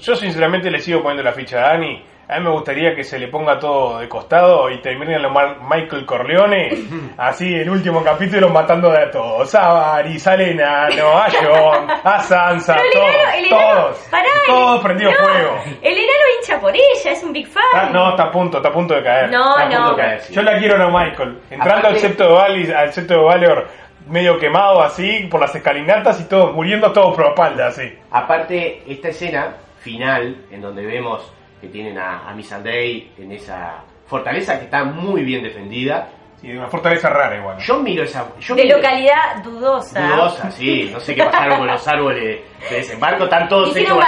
Yo, sinceramente le sigo poniendo la ficha a Dani. A mí me gustaría que se le ponga todo de costado y termine en lo Michael Corleone, así el último capítulo matando de a todos. A Varys, a Lenano, a Jon, a Sansa, Pero el todos, enano, el enano, todos, pará, todos el- prendidos no, fuego. El enano hincha por ella, es un big fan. Ah, no, está a punto, está a punto de caer. No, no. caer. Yo la quiero a Michael. Entrando Aparte- al septo de Valis, al septo de Valor, medio quemado así, por las escalinatas y todo, muriendo todo por la espalda, así. Aparte, esta escena final, en donde vemos que tienen a, a Missandei en esa fortaleza que está muy bien defendida, Sí, una fortaleza rara igual. yo miro esa... Yo De miro- localidad dudosa. Dudosa, sí. No sé qué pasaron con los árboles de desembarco, están todos hechos.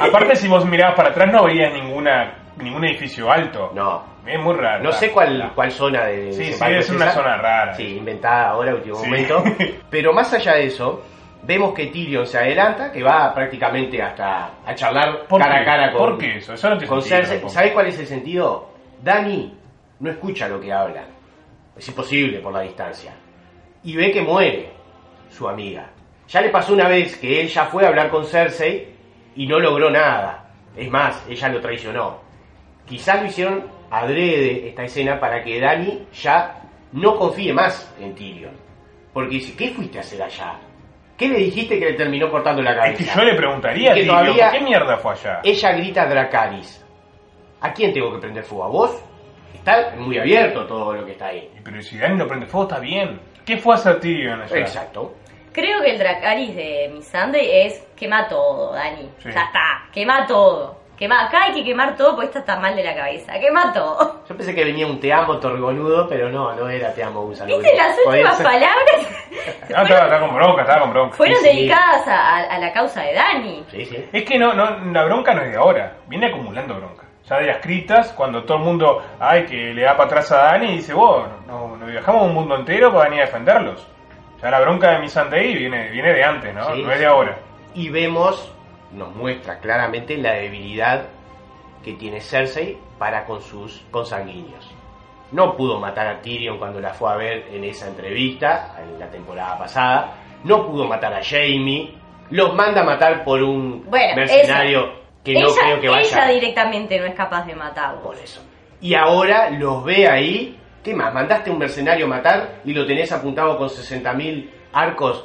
Aparte, si vos mirabas para atrás, no veías ninguna, ningún edificio alto. No. Es muy raro. No sé cuál, cuál zona de Sí, sí, es una esa. zona rara. Sí, inventada ahora, último Sí. momento. Pero más allá de eso, vemos que Tyrion se adelanta, que va prácticamente hasta a charlar ¿Por cara qué? a cara con, ¿Por qué eso? Eso no tiene con sentido. ¿Sabés cuál es el sentido? Dani no escucha lo que hablan. Es imposible por la distancia. Y ve que muere su amiga. Ya le pasó una vez que él ya fue a hablar con Cersei y no logró nada. Es más, ella lo traicionó. Quizás lo hicieron adrede esta escena para que Dani ya no confíe más en Tyrion. Porque dice, ¿qué fuiste a hacer allá? ¿Qué le dijiste que le terminó cortando la Es cabeza? que yo le preguntaría que Tyrion, todavía- ¿por qué mierda fue allá? Ella grita a Dracaris. ¿A quién tengo que prender fuego? ¿A vos? Está muy abierto todo lo que está ahí. Pero si Dani no prende fuego, está bien. ¿Qué fue a hacer Tyrion allá? Exacto. Creo que el Dracaris de Missandei es quema todo, Dani. Sí. Ya está, quema todo. Quema, acá hay que quemar todo porque esta está mal de la cabeza. Quema todo. Yo pensé que venía un te amo torgoludo, pero no, no era te amo un saludo. ¿Viste las últimas palabras? Ah, estaba, estaba con bronca, estaba con bronca. Fueron Sí, sí. dedicadas a, a- a la causa de Dani. Sí, sí. Es que no, no, la bronca no es de ahora, viene acumulando bronca. Ya de las critas, cuando todo el mundo, ay, que le da para atrás a Dani y dice, vos, no, nos viajamos un mundo entero para venir a defenderlos. Ya la bronca de Missandei viene, viene de antes, ¿no? Sí, no es sí. de ahora. Y vemos, nos muestra claramente la debilidad que tiene Cersei para con sus consanguíneos. No pudo matar a Tyrion cuando la fue a ver en esa entrevista, en la temporada pasada. No pudo matar a Jamie. Los manda a matar por un Bueno, mercenario que no ella, creo que vaya. ella directamente no es capaz de matarlo. Por eso. Y ahora los ve ahí. ¿Qué más? Mandaste un mercenario a matar y lo tenés apuntado con 60.000 arcos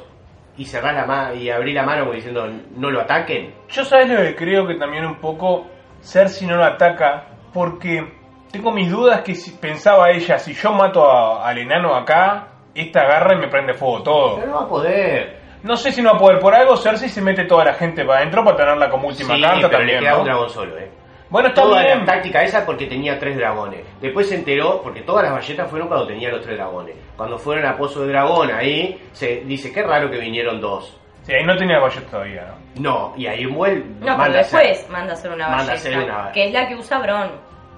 y cerrás la mano y abrís la mano como diciendo no lo ataquen. Yo sabes lo que creo que también un poco Cersei no lo ataca porque tengo mis dudas que si pensaba ella, si yo mato a- al enano acá, esta agarra y me prende fuego todo. Pero no va a poder. No sé si no va a poder por algo, Cersei se mete toda la gente para adentro para tenerla como última Sí, carta pero también. le queda ¿no? un dragón solo, eh. Bueno, está Toda bien. la táctica esa porque tenía tres dragones. Después se enteró, porque todas las balletas fueron cuando tenía los tres dragones. Cuando fueron a Pozo de Dragón ahí, se dice, qué raro que vinieron dos. Sí, ahí no tenía Bayet todavía, ¿no? No, y ahí vuelve. No, pero después manda a hacer una manda a ballesta, hacer una- que es la que usa Bron.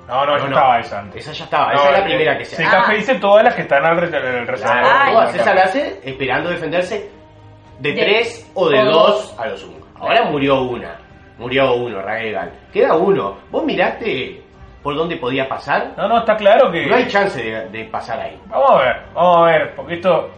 No, no, No, ya no. estaba esa antes. Esa ya estaba, No, esa es la eh, primera que se Se hace. Ah. café dice todas las que están al re- al reservador. Ay, todas no. esas las hace esperando defenderse de, De- tres o de o dos dos. a los uno. Ahora murió una. Murió uno, Raegal. Queda uno. ¿Vos miraste por dónde podía pasar? No, no, está claro que... No hay chance de, de pasar ahí. Vamos a ver, vamos a ver, porque esto,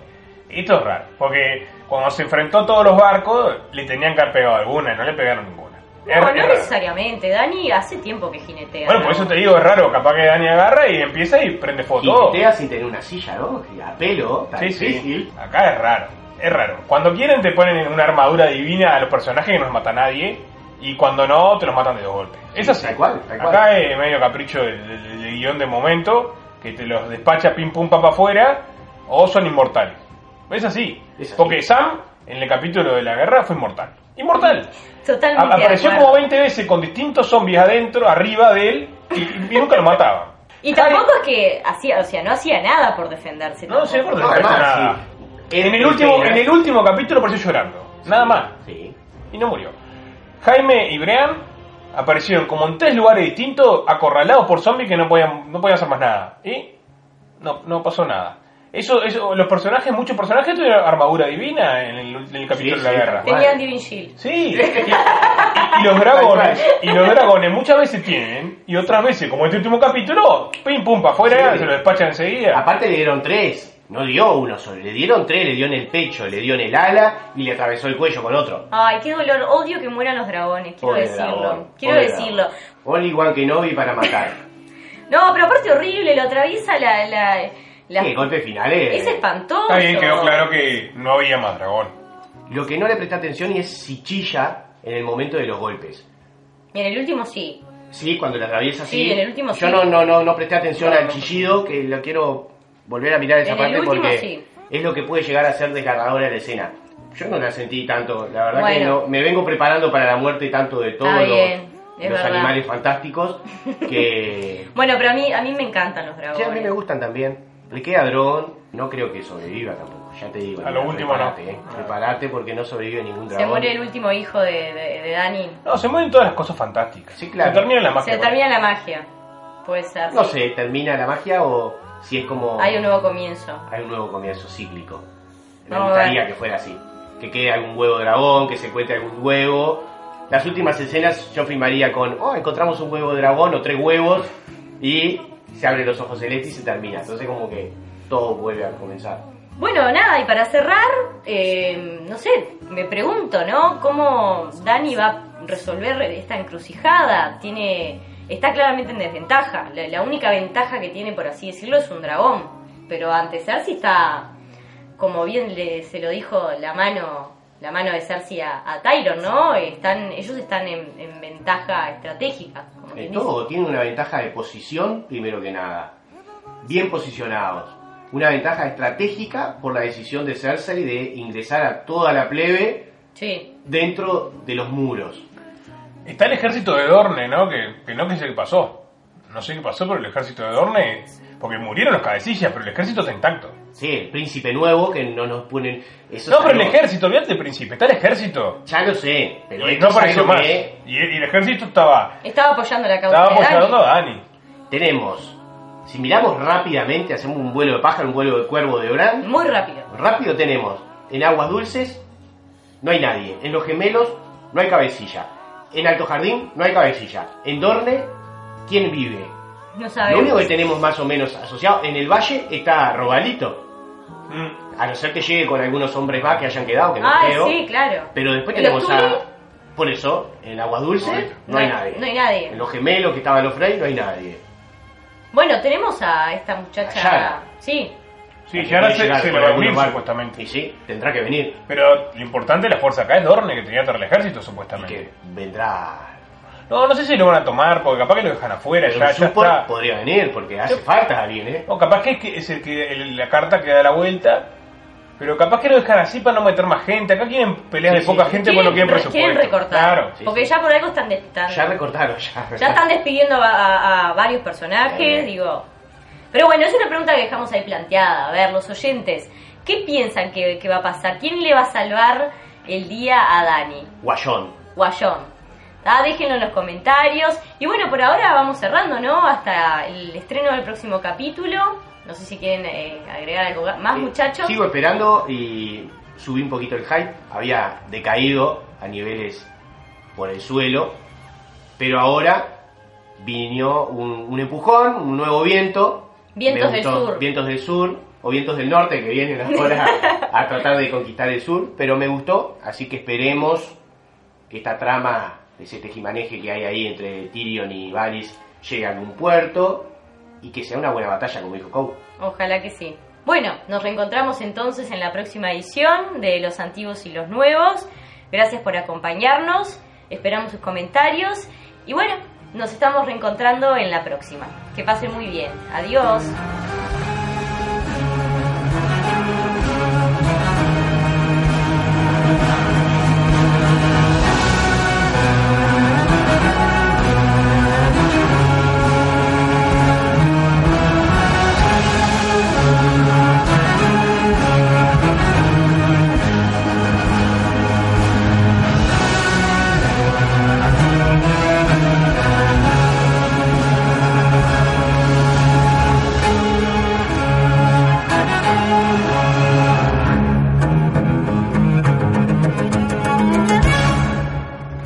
esto es raro. Porque cuando se enfrentó a todos los barcos, le tenían que haber pegado alguna y no le pegaron ninguna. No, no necesariamente. Dani hace tiempo que jinetea. Bueno, ¿no? por eso te digo, es raro. Capaz que Dani agarra y empieza y prende todo. Jinetea sin tener una silla, ¿no? A pelo, tan Sí, difícil. sí. Acá es raro. Es raro. Cuando quieren te ponen una armadura divina a los personajes que no los mata nadie. Y cuando no, te los matan de dos golpes. Es así. tal cual, tal cual. Acá es medio capricho del, del- del guion de momento. Que te los despacha pim pum pam para afuera. O son inmortales. Es así. Es así. Porque Sam, en el capítulo de la guerra, fue inmortal. Inmortal. Totalmente. Apareció como 20 veces con distintos zombies adentro, arriba de él. Y, y nunca lo mataban. Y tampoco es que hacía, o sea, no hacía nada por defenderse. No, sí, por No, además, nada. sí. En el, último, en el último capítulo apareció llorando. Nada más. Sí. Y no murió. Jaime y Brean aparecieron como en tres lugares distintos, acorralados por zombies que no podían, no podían hacer más nada. Y no, no pasó nada. Eso, eso, los personajes, muchos personajes tuvieron armadura divina en el, en el capítulo Sí, de la sí. guerra. Tenían Divine Shield. Sí, y, y los dragones, y los dragones muchas veces tienen, y otras veces, como este último capítulo, pim pum para afuera, Sí. se lo despachan enseguida. Aparte le dieron tres. No dio uno solo, le dieron tres, le dio en el pecho, le dio en el ala y le atravesó el cuello con otro. Ay, qué dolor. Odio que mueran los dragones. Quiero Pobre decirlo. dragón, Quiero pobre decirlo. Only one Kenobi para matar. No, pero aparte horrible. Lo atraviesa la... la, la- Sí, golpe finales. Es espantoso. Está bien, quedó claro que no había más dragón. Lo que no le presté atención y es si chilla en el momento de los golpes. Y en el último sí. Sí, cuando la atraviesa así. Sí, en el último Yo sí. no, no, no, no presté atención al chillido, que lo quiero volver a mirar esa En parte último porque sí. es lo que puede llegar a ser desgarradora la escena. Yo no la sentí tanto, la verdad que no, me vengo preparando para la muerte tanto de todos los, verdad. animales fantásticos que Bueno, pero a mí, a mí me encantan los sí, dragones. a mí me gustan también. Le queda Dragón, no creo que sobreviva tampoco, ya te digo. A lo último no. prepárate, eh, prepárate porque no sobrevive ningún Se dragón. muere el último hijo de, de, de Dani. No, se mueren todas las cosas fantásticas. Sí, claro. Se termina la magia. Se termina la magia. Puede ser. No sí. sé, termina la magia o si es como... Hay un nuevo comienzo. hay un nuevo comienzo cíclico. Me gustaría que fuera así. Que quede algún huevo dragón, que se encuentre algún huevo. Las últimas escenas yo filmaría con, oh, encontramos un huevo de dragón o tres huevos y se abren los ojos celestes y se termina. Entonces como que todo vuelve a comenzar. Bueno, nada, y para cerrar, eh, no sé, me pregunto, ¿no? ¿Cómo Dani va a resolver esta encrucijada? Tiene, está claramente en desventaja. La, la única ventaja que tiene, por así decirlo, es un dragón. Pero ante Cersei está, como bien le, se lo dijo la mano, la mano de Cersei a, a Tyron, ¿no? Están, ellos están en, en ventaja estratégica. Como En quien dice. todo, tiene una ventaja de posición, primero que nada. Bien posicionados. Una ventaja estratégica por la decisión de Cersei de ingresar a toda la plebe Sí. dentro de los muros. Está el ejército de Dorne, ¿no? Que, que no que sé qué pasó. No sé qué pasó, pero el ejército de Dorne... Porque murieron los cabecillas, pero el ejército está intacto. Sí, el príncipe nuevo que no nos ponen. Eso No, pero el ejército, olvídate del príncipe, está el ejército. Ya lo sé, pero y esto no es apareció algo más. que Y, y el ejército estaba, Estaba apoyando la causa estaba de Dani. apoyando a Dani. tenemos. Si miramos rápidamente, hacemos un vuelo de pájaro, un vuelo de cuervo de Bran. Muy rápido. Rápido tenemos. En Aguas Dulces no hay nadie. En Los Gemelos no hay cabecilla. En Alto Jardín no hay cabecilla. En Dorne, ¿quién vive? No Lo sabemos. único que tenemos más o menos asociado. En el Valle está Robalito. Mm. A no ser que llegue con algunos hombres más que hayan quedado, que no Ah, creo. sí, claro. Pero después ¿En tenemos a. Por eso, en Aguas Dulce no, hay nadie. No hay nadie. En los gemelos que estaban los Frey no hay nadie. Bueno, tenemos a esta muchacha. Yara. Sí. Sí, ya ahora se, se le va a unir supuestamente. Y sí, tendrá que venir. Pero lo importante de la fuerza acá es Dorne, que tenía todo el ejército Y supuestamente. que vendrá. No, no sé si lo van a tomar, porque capaz que lo dejan afuera, Pero ya, ya está. podría venir, porque hace falta alguien, ¿eh? O capaz que es, que es el que el- la carta que da la vuelta, pero capaz que lo dejan así para no meter más gente. Acá quieren peleas Sí, de sí, poca sí. gente porque no quieren re- presupuesto. quieren recortar. Claro. Sí, Porque sí. ya por algo están, están- Ya recortaron, ya. ya están despidiendo a, a- a varios personajes, Eh. digo. Pero bueno, es una pregunta que dejamos ahí planteada. A ver, los oyentes, ¿qué piensan que, que va a pasar? ¿Quién le va a salvar el día a Dani? Guayón. Guayón. Ah, déjenlo en los comentarios. Y bueno, por ahora vamos cerrando, ¿no? Hasta el estreno del próximo capítulo. No sé si quieren eh, agregar algo más, Eh, muchachos. Sigo esperando y subí un poquito el hype. Había decaído a niveles por el suelo. Pero ahora vino un, un empujón, un nuevo viento. Vientos Me del sur. Vientos del sur o vientos del norte que vienen ahora a, a tratar de conquistar el sur. Pero me gustó, así que esperemos que esta trama, ese tejimaneje que hay ahí entre Tyrion y Varys, llegue a algún puerto y que sea una buena batalla, como dijo Cole. Ojalá que sí. Bueno, nos reencontramos entonces en la próxima edición de Los Antiguos y los Nuevos. Gracias por acompañarnos. Esperamos sus comentarios. Y bueno, nos estamos reencontrando en la próxima. Que pasen muy bien. Adiós.